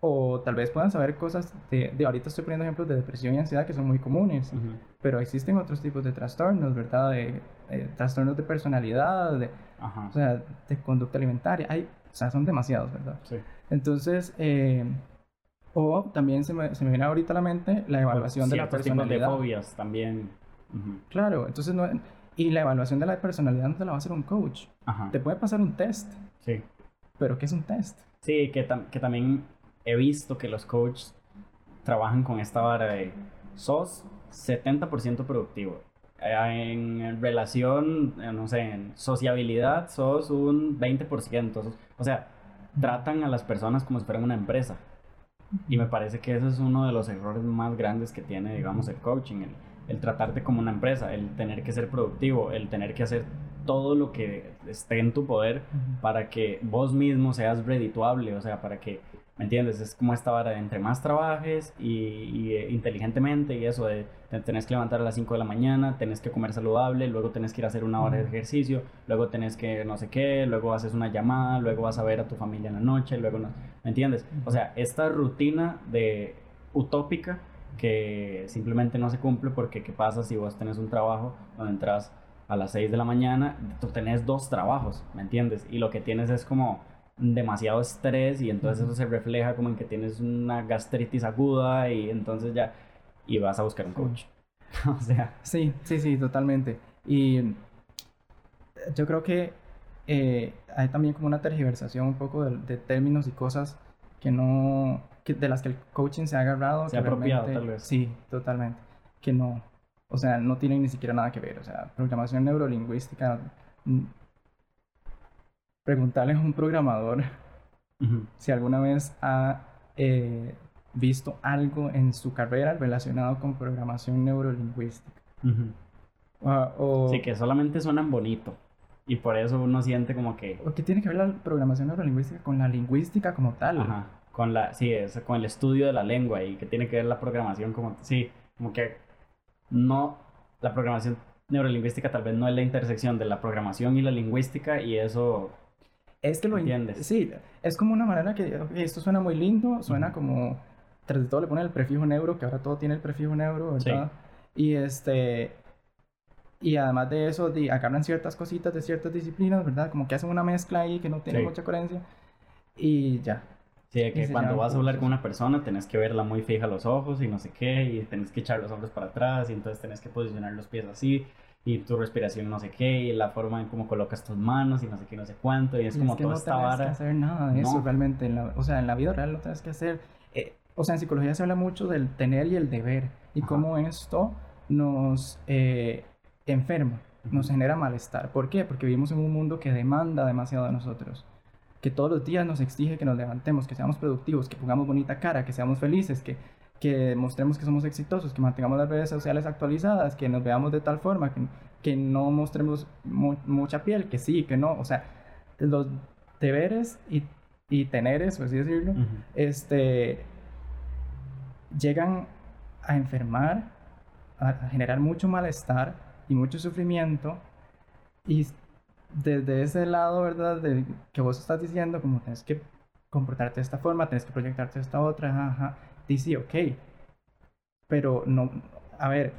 [SPEAKER 2] o tal vez puedan saber cosas de, de, ahorita estoy poniendo ejemplos de depresión y ansiedad que son muy comunes, pero existen otros tipos de trastornos, ¿verdad? De, trastornos de personalidad, de, o sea, de conducta alimentaria, hay, o sea, son demasiados, ¿verdad?
[SPEAKER 1] Sí.
[SPEAKER 2] Entonces, eh, o también se me, se me, viene ahorita a la mente la evaluación de la personalidad.
[SPEAKER 1] Tipos de fobias también.
[SPEAKER 2] Claro, entonces no, y la evaluación de la personalidad no te la va a hacer un coach. Te puede pasar un test.
[SPEAKER 1] Sí.
[SPEAKER 2] Pero ¿qué es un test?
[SPEAKER 1] Sí, que, que también he visto que los coaches trabajan con esta vara de sos 70% productivo. Eh, En relación, eh, no sé, en sociabilidad sos un 20%. sos- O sea, tratan a las personas como si fueran una empresa. Y me parece que ese es uno de los errores más grandes que tiene, digamos, el coaching, el, el tratarte como una empresa, el tener que ser productivo, el tener que hacer todo lo que esté en tu poder para que vos mismo seas redituable, o sea, para que, ¿me entiendes? Es como esta vara de entre más trabajes y, y, eh, inteligentemente y eso de te tenés que levantar a las 5 de la mañana, tenés que comer saludable, luego tenés que ir a hacer una hora de ejercicio, luego tenés que no sé qué, luego haces una llamada, luego vas a ver a tu familia en la noche, luego no, ¿me entiendes? O sea, esta rutina de utópica que simplemente no se cumple porque qué pasa si vos tenés un trabajo donde entras a las 6 de la mañana, tú tenés dos trabajos, ¿me entiendes? Y lo que tienes es como demasiado estrés y entonces eso se refleja como en que tienes una gastritis aguda y entonces ya y vas a buscar un
[SPEAKER 2] Sí.
[SPEAKER 1] coach. o sea,
[SPEAKER 2] Sí, sí, sí, totalmente. Y yo creo que eh, hay también como una tergiversación un poco de, de términos y cosas que no, que- de las que el coaching se ha agarrado.
[SPEAKER 1] Se ha apropiado, tal vez.
[SPEAKER 2] Sí, totalmente. Que no, o sea, no tienen ni siquiera nada que ver. O sea, programación neurolingüística. Mm, Preguntarle a un programador
[SPEAKER 1] ujú,
[SPEAKER 2] si alguna vez ha eh, visto algo en su carrera relacionado con programación neurolingüística.
[SPEAKER 1] ujú.
[SPEAKER 2] Ah, o,
[SPEAKER 1] sí, que solamente suenan bonito y por eso uno siente como que,
[SPEAKER 2] o que tiene que ver la programación neurolingüística con la lingüística como tal.
[SPEAKER 1] ajá, con la, sí, es con el estudio de la lengua y que tiene que ver la programación como, sí, como que no, la programación neurolingüística tal vez no es la intersección de la programación y la lingüística y eso,
[SPEAKER 2] Es que lo
[SPEAKER 1] ¿Entiendes?
[SPEAKER 2] Sí, es como una manera que ok, esto suena muy lindo, suena como tras de todo le ponen el prefijo neuro, que ahora todo tiene el prefijo neuro,
[SPEAKER 1] Sí.
[SPEAKER 2] ¿verdad? Y este y además de eso di- agarran ciertas cositas de ciertas disciplinas, ¿verdad? Como que hacen una mezcla ahí que no tiene
[SPEAKER 1] Sí.
[SPEAKER 2] mucha coherencia y ya.
[SPEAKER 1] sí, de que cuando vas a hablar con una persona tenés que verla muy fija a los ojos y no sé qué y tenés que echar los hombros para atrás y entonces tenés que posicionar los pies así y tu respiración no sé qué y la forma en cómo colocas tus manos y no sé qué, no sé cuánto y es
[SPEAKER 2] Y
[SPEAKER 1] como
[SPEAKER 2] que
[SPEAKER 1] toda
[SPEAKER 2] no
[SPEAKER 1] esta
[SPEAKER 2] tenés que
[SPEAKER 1] vara.
[SPEAKER 2] hacer nada de eso
[SPEAKER 1] No.
[SPEAKER 2] realmente. En la, o sea, en la vida real no tienes que hacer. eh, o sea, en psicología se habla mucho del tener y el deber y
[SPEAKER 1] Ajá.
[SPEAKER 2] cómo esto nos eh, enferma, nos genera malestar. ¿Por qué? Porque vivimos en un mundo que demanda demasiado de nosotros. Que todos los días nos exige que nos levantemos, que seamos productivos, que pongamos bonita cara, que seamos felices, que, que mostremos que somos exitosos, que mantengamos las redes sociales actualizadas, que nos veamos de tal forma, que, que no mostremos mu- mucha piel, que sí, que no. O sea, los deberes y, y teneres, por así decirlo,
[SPEAKER 1] Ujú.
[SPEAKER 2] este, llegan a enfermar, a, a generar mucho malestar y mucho sufrimiento. Y desde ese lado, ¿verdad? De, que vos estás diciendo, como tienes que comportarte de esta forma, tienes que proyectarte de esta otra, ajá, dice, ok. Pero no, a ver,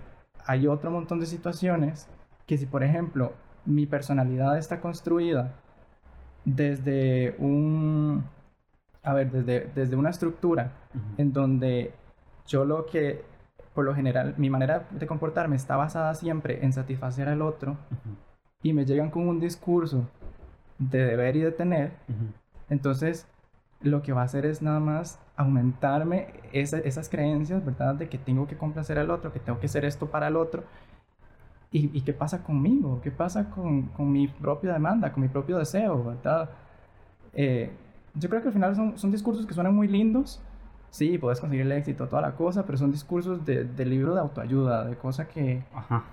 [SPEAKER 2] hay otro montón de situaciones que si, por ejemplo, mi personalidad está construida desde un, a ver, desde, desde una estructura en donde yo lo que, por lo general, mi manera de comportarme está basada siempre en satisfacer al otro y me llegan con un discurso de deber y de tener, entonces lo que va a hacer es nada más aumentarme esa- esas creencias, ¿verdad? De que tengo que complacer al otro, que tengo que hacer esto para el otro. ¿Y, y qué pasa conmigo? ¿Qué pasa con, con mi propia demanda, con mi propio deseo, ¿verdad? Eh, yo creo que al final son, son discursos que suenan muy lindos. Sí, puedes conseguir el éxito, toda la cosa, pero son discursos de, de libro de autoayuda, de cosas que,
[SPEAKER 1] Ajá.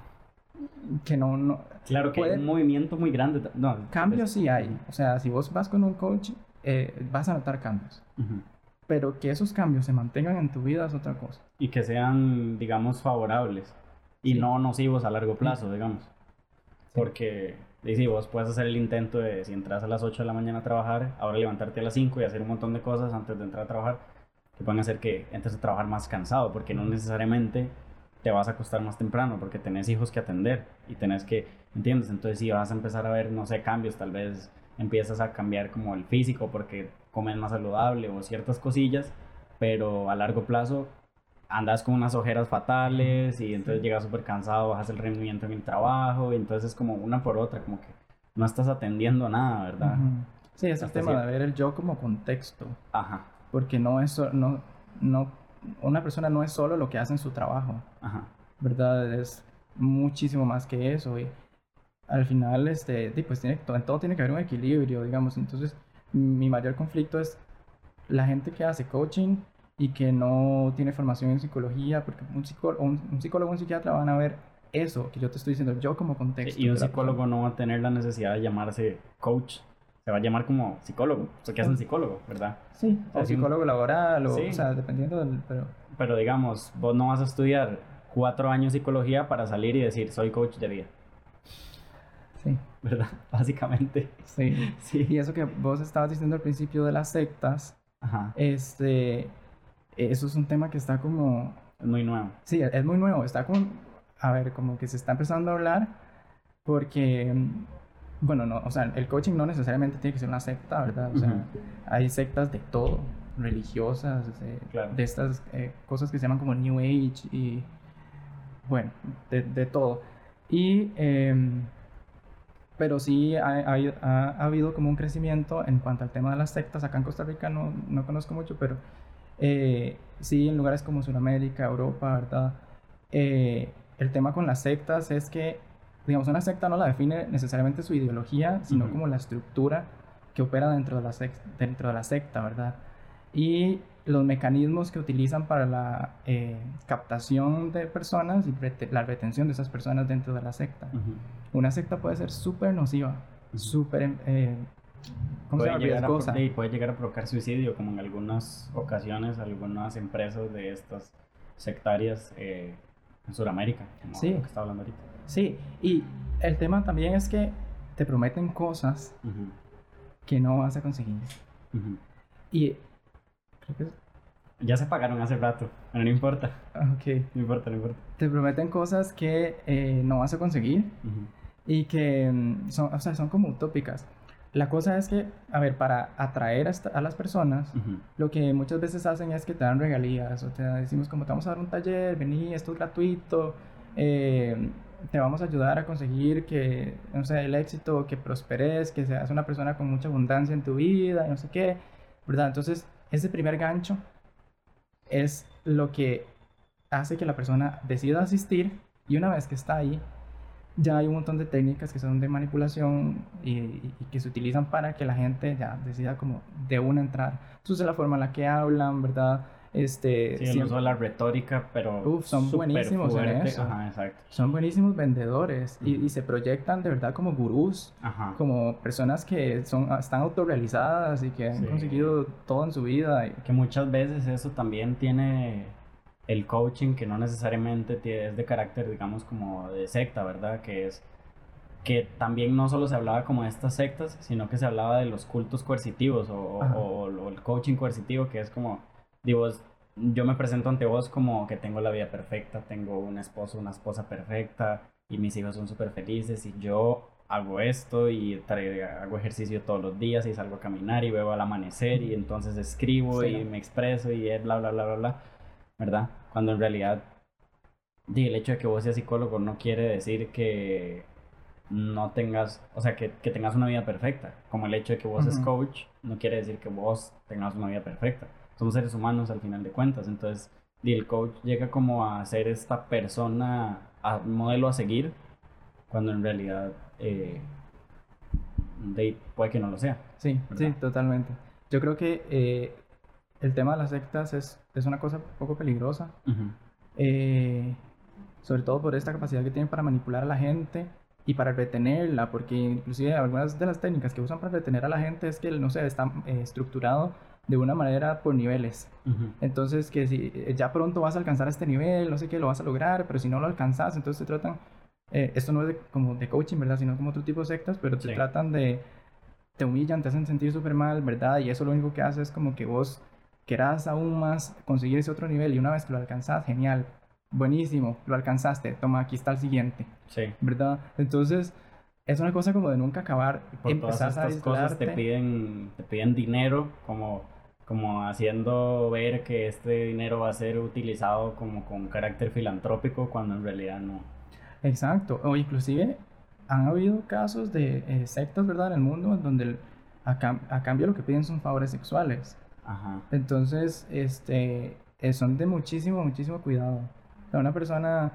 [SPEAKER 2] que no, no...
[SPEAKER 1] Claro que hay
[SPEAKER 2] Puede-
[SPEAKER 1] un movimiento muy grande. No,
[SPEAKER 2] Cambios
[SPEAKER 1] es-
[SPEAKER 2] sí hay. O sea, si vos vas con un coach, eh, vas a notar cambios. Pero que esos cambios se mantengan en tu vida es otra cosa.
[SPEAKER 1] Y que sean, digamos, favorables y
[SPEAKER 2] Sí.
[SPEAKER 1] no nocivos a largo plazo, digamos. Porque, y sí, vos puedes hacer el intento de, si entras a las 8 de la mañana a trabajar, ahora levantarte a las 5 y hacer un montón de cosas antes de entrar a trabajar, que pueden hacer que entres a trabajar más cansado, porque no necesariamente te vas a acostar más temprano, porque tenés hijos que atender y tenés que, ¿entiendes? Entonces, si vas a empezar a ver, no sé, cambios, tal vez empiezas a cambiar como el físico porque comes más saludable o ciertas cosillas, pero a largo plazo andas con unas ojeras fatales y entonces llegas súper cansado, bajas el rendimiento en el trabajo y entonces es como una por otra, como que no estás atendiendo nada, ¿verdad?
[SPEAKER 2] Ujú. Sí, es el tema de ver el yo como contexto.
[SPEAKER 1] Ajá.
[SPEAKER 2] Porque no eso, no, no una persona no es solo lo que hace en su trabajo,
[SPEAKER 1] Ajá.
[SPEAKER 2] ¿verdad? Es muchísimo más que eso. Y al final, este, pues tiene, todo, en todo tiene que haber un equilibrio, digamos. Entonces, mi mayor conflicto es la gente que hace coaching y que no tiene formación en psicología, porque un psicólogo, un, un psicólogo un psiquiatra van a ver eso que yo te estoy diciendo, yo como contexto.
[SPEAKER 1] Y un psicólogo no va a tener la necesidad de llamarse coach. Se va a llamar como psicólogo. O sea, que es un psicólogo, ¿verdad?
[SPEAKER 2] Sí, o psicólogo laboral, o,
[SPEAKER 1] Sí.
[SPEAKER 2] o sea, dependiendo del... Pero,
[SPEAKER 1] Pero digamos, vos no vas a estudiar cuatro años psicología para salir y decir soy coach de vida,
[SPEAKER 2] sí,
[SPEAKER 1] ¿verdad? Básicamente.
[SPEAKER 2] sí.
[SPEAKER 1] Sí.
[SPEAKER 2] Y eso que vos estabas diciendo al principio de las sectas,
[SPEAKER 1] Ajá.
[SPEAKER 2] este, eso es un tema que está como,
[SPEAKER 1] Es muy nuevo.
[SPEAKER 2] sí, es muy nuevo, está como, a ver, como que se está empezando a hablar porque, bueno, no, o sea, el coaching no necesariamente tiene que ser una secta, ¿verdad? O sea,
[SPEAKER 1] Ujú.
[SPEAKER 2] hay sectas de todo, religiosas, de,
[SPEAKER 1] Claro.
[SPEAKER 2] de estas eh, cosas que se llaman como New Age y, bueno, de, de todo. Y, em, pero sí ha, ha- ha- ha habido como un crecimiento en cuanto al tema de las sectas. Acá en Costa Rica no, no conozco mucho, pero eh, sí en lugares como Sudamérica, Europa, ¿verdad? Eh, el tema con las sectas es que, digamos, una secta no la define necesariamente su ideología, sino como la estructura que opera dentro de la, sec- dentro de la secta, ¿verdad? Y los mecanismos que utilizan para la eh, captación de personas y rete- la retención de esas personas dentro de la secta.
[SPEAKER 1] Ujú.
[SPEAKER 2] Una secta puede ser súper nociva, súper, eh, ¿cómo se
[SPEAKER 1] Puede
[SPEAKER 2] llama?
[SPEAKER 1] llegar, a, sí, puede llegar a provocar suicidio, como en algunas ocasiones, algunas empresas de estas sectarias eh, en Sudamérica, como
[SPEAKER 2] Sí.
[SPEAKER 1] lo que está hablando ahorita.
[SPEAKER 2] Sí, y el tema también es que te prometen cosas
[SPEAKER 1] Ujú.
[SPEAKER 2] que no vas a conseguir. Y creo que es-
[SPEAKER 1] Ya se pagaron hace rato, pero no importa,
[SPEAKER 2] ok,
[SPEAKER 1] no importa, no importa.
[SPEAKER 2] te prometen cosas que eh, no vas a conseguir
[SPEAKER 1] Ujú.
[SPEAKER 2] y que mm, son, o sea, son como utópicas. La cosa es que, a ver, para atraer a, las personas,
[SPEAKER 1] Ujú.
[SPEAKER 2] lo que muchas veces hacen es que te dan regalías o te decimos como te vamos a dar un taller, vení, esto es gratuito, eh, te vamos a ayudar a conseguir que, no sé, el éxito, que prosperes, que seas una persona con mucha abundancia en tu vida y no sé qué, ¿verdad? Entonces, ese primer gancho es lo que hace que la persona decida asistir y una vez que está ahí, ya hay un montón de técnicas que son de manipulación y, que se utilizan para que la gente ya decida como de una entrar. Entonces la forma en la que hablan, ¿verdad? Este,
[SPEAKER 1] Sí,
[SPEAKER 2] siempre-
[SPEAKER 1] uso la retórica, pero
[SPEAKER 2] Uf, son buenísimos en
[SPEAKER 1] fuerte.
[SPEAKER 2] eso.
[SPEAKER 1] Ajá, exacto.
[SPEAKER 2] son buenísimos vendedores y, y se proyectan de verdad como gurús,
[SPEAKER 1] Ajá.
[SPEAKER 2] como personas que son, están autorrealizadas y que han
[SPEAKER 1] Sí.
[SPEAKER 2] conseguido todo en su vida. y-
[SPEAKER 1] Que muchas veces eso también tiene el coaching que no necesariamente tie- es de carácter, digamos, como de secta, ¿verdad? Que es que también no solo se hablaba como de estas sectas, sino que se hablaba de los cultos coercitivos o, o- o el coaching coercitivo, que es como, digo, yo me presento ante vos como que tengo la vida perfecta, tengo un esposo, una esposa perfecta y mis hijos son súper felices y yo hago esto y hago ejercicio todos los días y salgo a caminar y veo al amanecer y entonces escribo
[SPEAKER 2] Sí.
[SPEAKER 1] y me expreso y bla, bla, bla, bla, bla, ¿verdad? Cuando en realidad el hecho de que vos seas psicólogo no quiere decir que no tengas, o sea, que, que tengas una vida perfecta. Como el hecho de que vos seas
[SPEAKER 2] Ujú.
[SPEAKER 1] coach no quiere decir que vos tengas una vida perfecta. Somos seres humanos al final de cuentas. Entonces, di, el coach llega como a ser esta persona, a, modelo a seguir, cuando en realidad eh, de- puede que no lo sea.
[SPEAKER 2] Sí, sí,
[SPEAKER 1] ¿Verdad?
[SPEAKER 2] totalmente. Yo creo que eh, el tema de las sectas es, es una cosa un poco peligrosa.
[SPEAKER 1] Ujú.
[SPEAKER 2] eh, sobre todo por esta capacidad que tienen para manipular a la gente y para retenerla, porque inclusive algunas de las técnicas que usan para retener a la gente es que, no sé, está eh, estructurado de una manera por niveles.
[SPEAKER 1] Ujú.
[SPEAKER 2] Entonces, que si eh, ya pronto vas a alcanzar este nivel, no sé qué, lo vas a lograr, pero si no lo alcanzas, entonces te tratan, eh, esto no es de- como de coaching, ¿verdad? Sino como otro tipo de sectas, pero te
[SPEAKER 1] Sí.
[SPEAKER 2] tratan de, te humillan, te hacen sentir súper mal, ¿verdad? Y eso lo único que hace es como que vos querás aún más conseguir ese otro nivel y una vez que lo alcanzas, genial, buenísimo, lo alcanzaste, toma, aquí está el siguiente,
[SPEAKER 1] Sí.
[SPEAKER 2] ¿verdad? Entonces, es una cosa como de nunca acabar,
[SPEAKER 1] por todas estas cosas te piden, te piden dinero, como, como haciendo ver que este dinero va a ser utilizado como con carácter filantrópico, cuando en realidad no.
[SPEAKER 2] Exacto, o inclusive han habido casos de eh, sectas, ¿verdad?, en el mundo en donde el- a, cam- a cambio lo que piden son favores sexuales.
[SPEAKER 1] Ajá.
[SPEAKER 2] Entonces, este, eh, son de muchísimo, muchísimo cuidado. O sea, una persona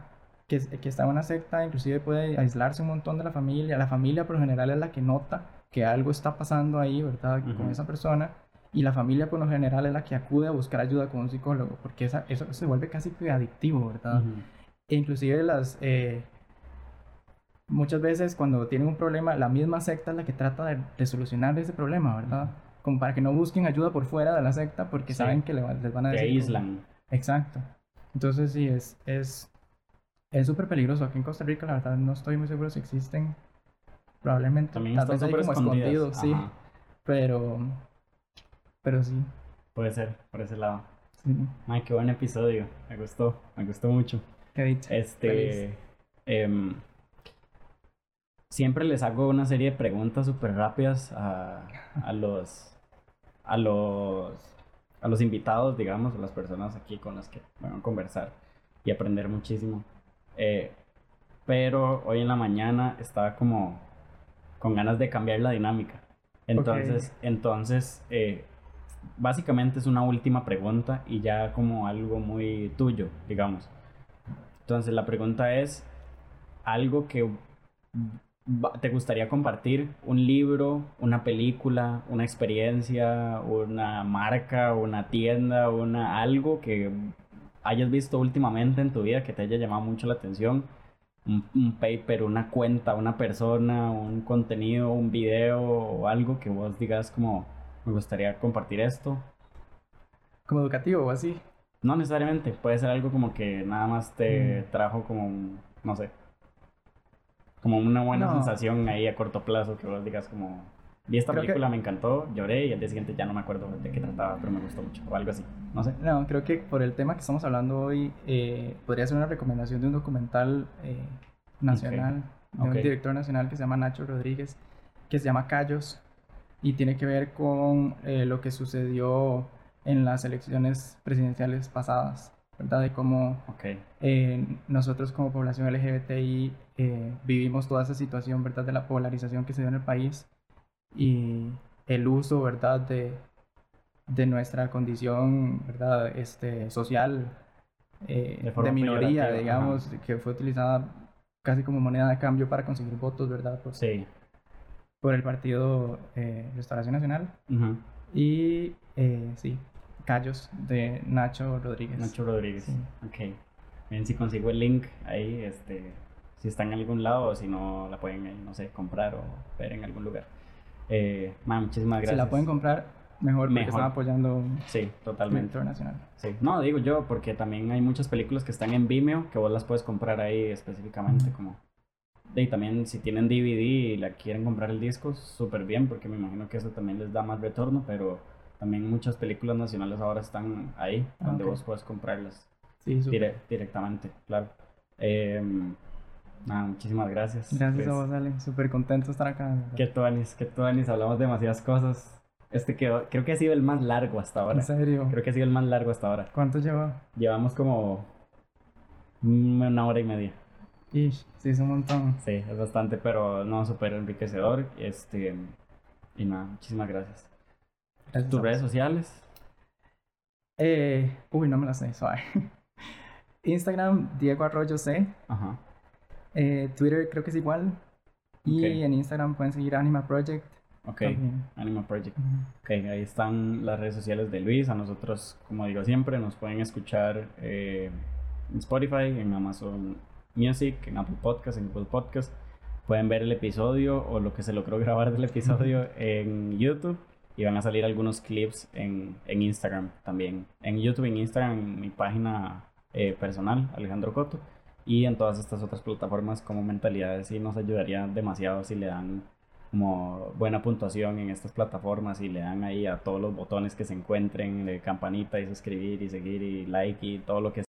[SPEAKER 2] que, que está en una secta inclusive puede aislarse un montón de la familia. La familia por lo general es la que nota que algo está pasando ahí, ¿verdad? Con esa persona. Y la familia por lo general es la que acude a buscar ayuda con un psicólogo, porque esa, eso se vuelve casi que adictivo, ¿verdad? E inclusive las... Eh, muchas veces cuando tienen un problema, la misma secta es la que trata de, solucionar ese problema, ¿verdad? Como para que no busquen ayuda por fuera de la secta porque saben que les van a decir...
[SPEAKER 1] Que aíslan.
[SPEAKER 2] Exacto. Entonces sí, es es es súper peligroso. Aquí en Costa Rica, la verdad, no estoy muy seguro si existen. Probablemente.
[SPEAKER 1] También están súper escondidos.
[SPEAKER 2] sí. Pero, pero sí.
[SPEAKER 1] Puede ser, por ese lado. Sí. Ay, qué buen episodio. Me gustó, me gustó mucho.
[SPEAKER 2] Qué dicho.
[SPEAKER 1] Este. Eh, siempre les hago una serie de preguntas súper rápidas a, a, los, a, los, a los invitados, digamos, a las personas aquí con las que van a conversar y aprender muchísimo. Eh, pero hoy en la mañana estaba como con ganas de cambiar la dinámica. Entonces, entonces eh, básicamente es una última pregunta y ya como algo muy tuyo, digamos. Entonces la pregunta es algo que ¿Te gustaría compartir un libro, una película, una experiencia, una marca, una tienda, una algo que hayas visto últimamente en tu vida que te haya llamado mucho la atención? Un, paper, una cuenta, una persona, un contenido, un video algo que vos digas como me gustaría compartir esto.
[SPEAKER 2] Como educativo o así.
[SPEAKER 1] No necesariamente, puede ser algo como que nada más te mm. trajo como, no sé, como una buena sensación ahí a corto plazo que vos digas como vi esta película, me encantó, lloré y al día siguiente ya no me acuerdo de qué trataba, pero me gustó mucho o algo así, no sé.
[SPEAKER 2] No, creo que por el tema que estamos hablando hoy eh, podría ser una recomendación de un documental eh, nacional, de un director nacional que se llama Nacho Rodríguez, que se llama Callos y tiene que ver con eh, lo que sucedió en las elecciones presidenciales pasadas. ¿verdad? De cómo eh, nosotros como población LGBTI eh, vivimos toda esa situación, ¿verdad? De la polarización que se dio en el país y el uso, ¿verdad? De, de nuestra condición, ¿verdad? Este, social, de, minoría, digamos, que fue utilizada casi como moneda de cambio para conseguir votos, ¿verdad? Por,
[SPEAKER 1] sí.
[SPEAKER 2] Por el partido Restauración Nacional. Y sí, Callos de Nacho Rodríguez.
[SPEAKER 1] Nacho Rodríguez. Ok. Bien, si consigo el link ahí, este, si está en algún lado o si no la pueden, no sé, comprar o ver en algún lugar. Eh, muchísimas gracias.
[SPEAKER 2] Si la pueden comprar, mejor, porque están apoyando
[SPEAKER 1] sí, totalmente.
[SPEAKER 2] internacional.
[SPEAKER 1] Sí, no, digo yo, porque también hay muchas películas que están en Vimeo que vos las puedes comprar ahí específicamente, como. Y también si tienen DVD y la quieren comprar el disco, súper bien, porque me imagino que eso también les da más retorno, pero también muchas películas nacionales ahora están ahí, ah, donde vos puedes comprarlas directamente, claro. Em, nada, muchísimas gracias.
[SPEAKER 2] Gracias a pues, vos, Ale. Súper contento de estar acá.
[SPEAKER 1] Que tú, Anis, que tú, Anis. Hablamos demasiadas cosas. Este quedó, creo que ha sido el más largo hasta ahora.
[SPEAKER 2] ¿En serio?
[SPEAKER 1] Creo que ha sido el más largo hasta ahora.
[SPEAKER 2] ¿Cuánto lleva?
[SPEAKER 1] Llevamos como una hora y media.
[SPEAKER 2] Ish, sí, es un montón.
[SPEAKER 1] Sí, es bastante, pero no, súper enriquecedor. Este, y nada, muchísimas gracias. ¿Tus redes sociales?
[SPEAKER 2] Eh, uy, no me las sé, suave. Instagram, Diego Arroyo C.
[SPEAKER 1] Ajá.
[SPEAKER 2] Eh, Twitter creo que es igual. Y en Instagram pueden seguir Anima Project.
[SPEAKER 1] Ok, Anima Project. Ok, ahí están las redes sociales de Luis. A nosotros, como digo siempre, nos pueden escuchar eh, en Spotify, en Amazon Music, en Apple Podcast, en Google Podcast. Pueden ver el episodio o lo que se logró grabar del episodio en YouTube y van a salir algunos clips en, Instagram también. En YouTube, en Instagram, en mi página eh, personal, Alejandro Coto, y en todas estas otras plataformas como Mentalidades y nos ayudaría demasiado si le dan como buena puntuación en estas plataformas y le dan ahí a todos los botones que se encuentren de campanita y suscribir y seguir y like y todo lo que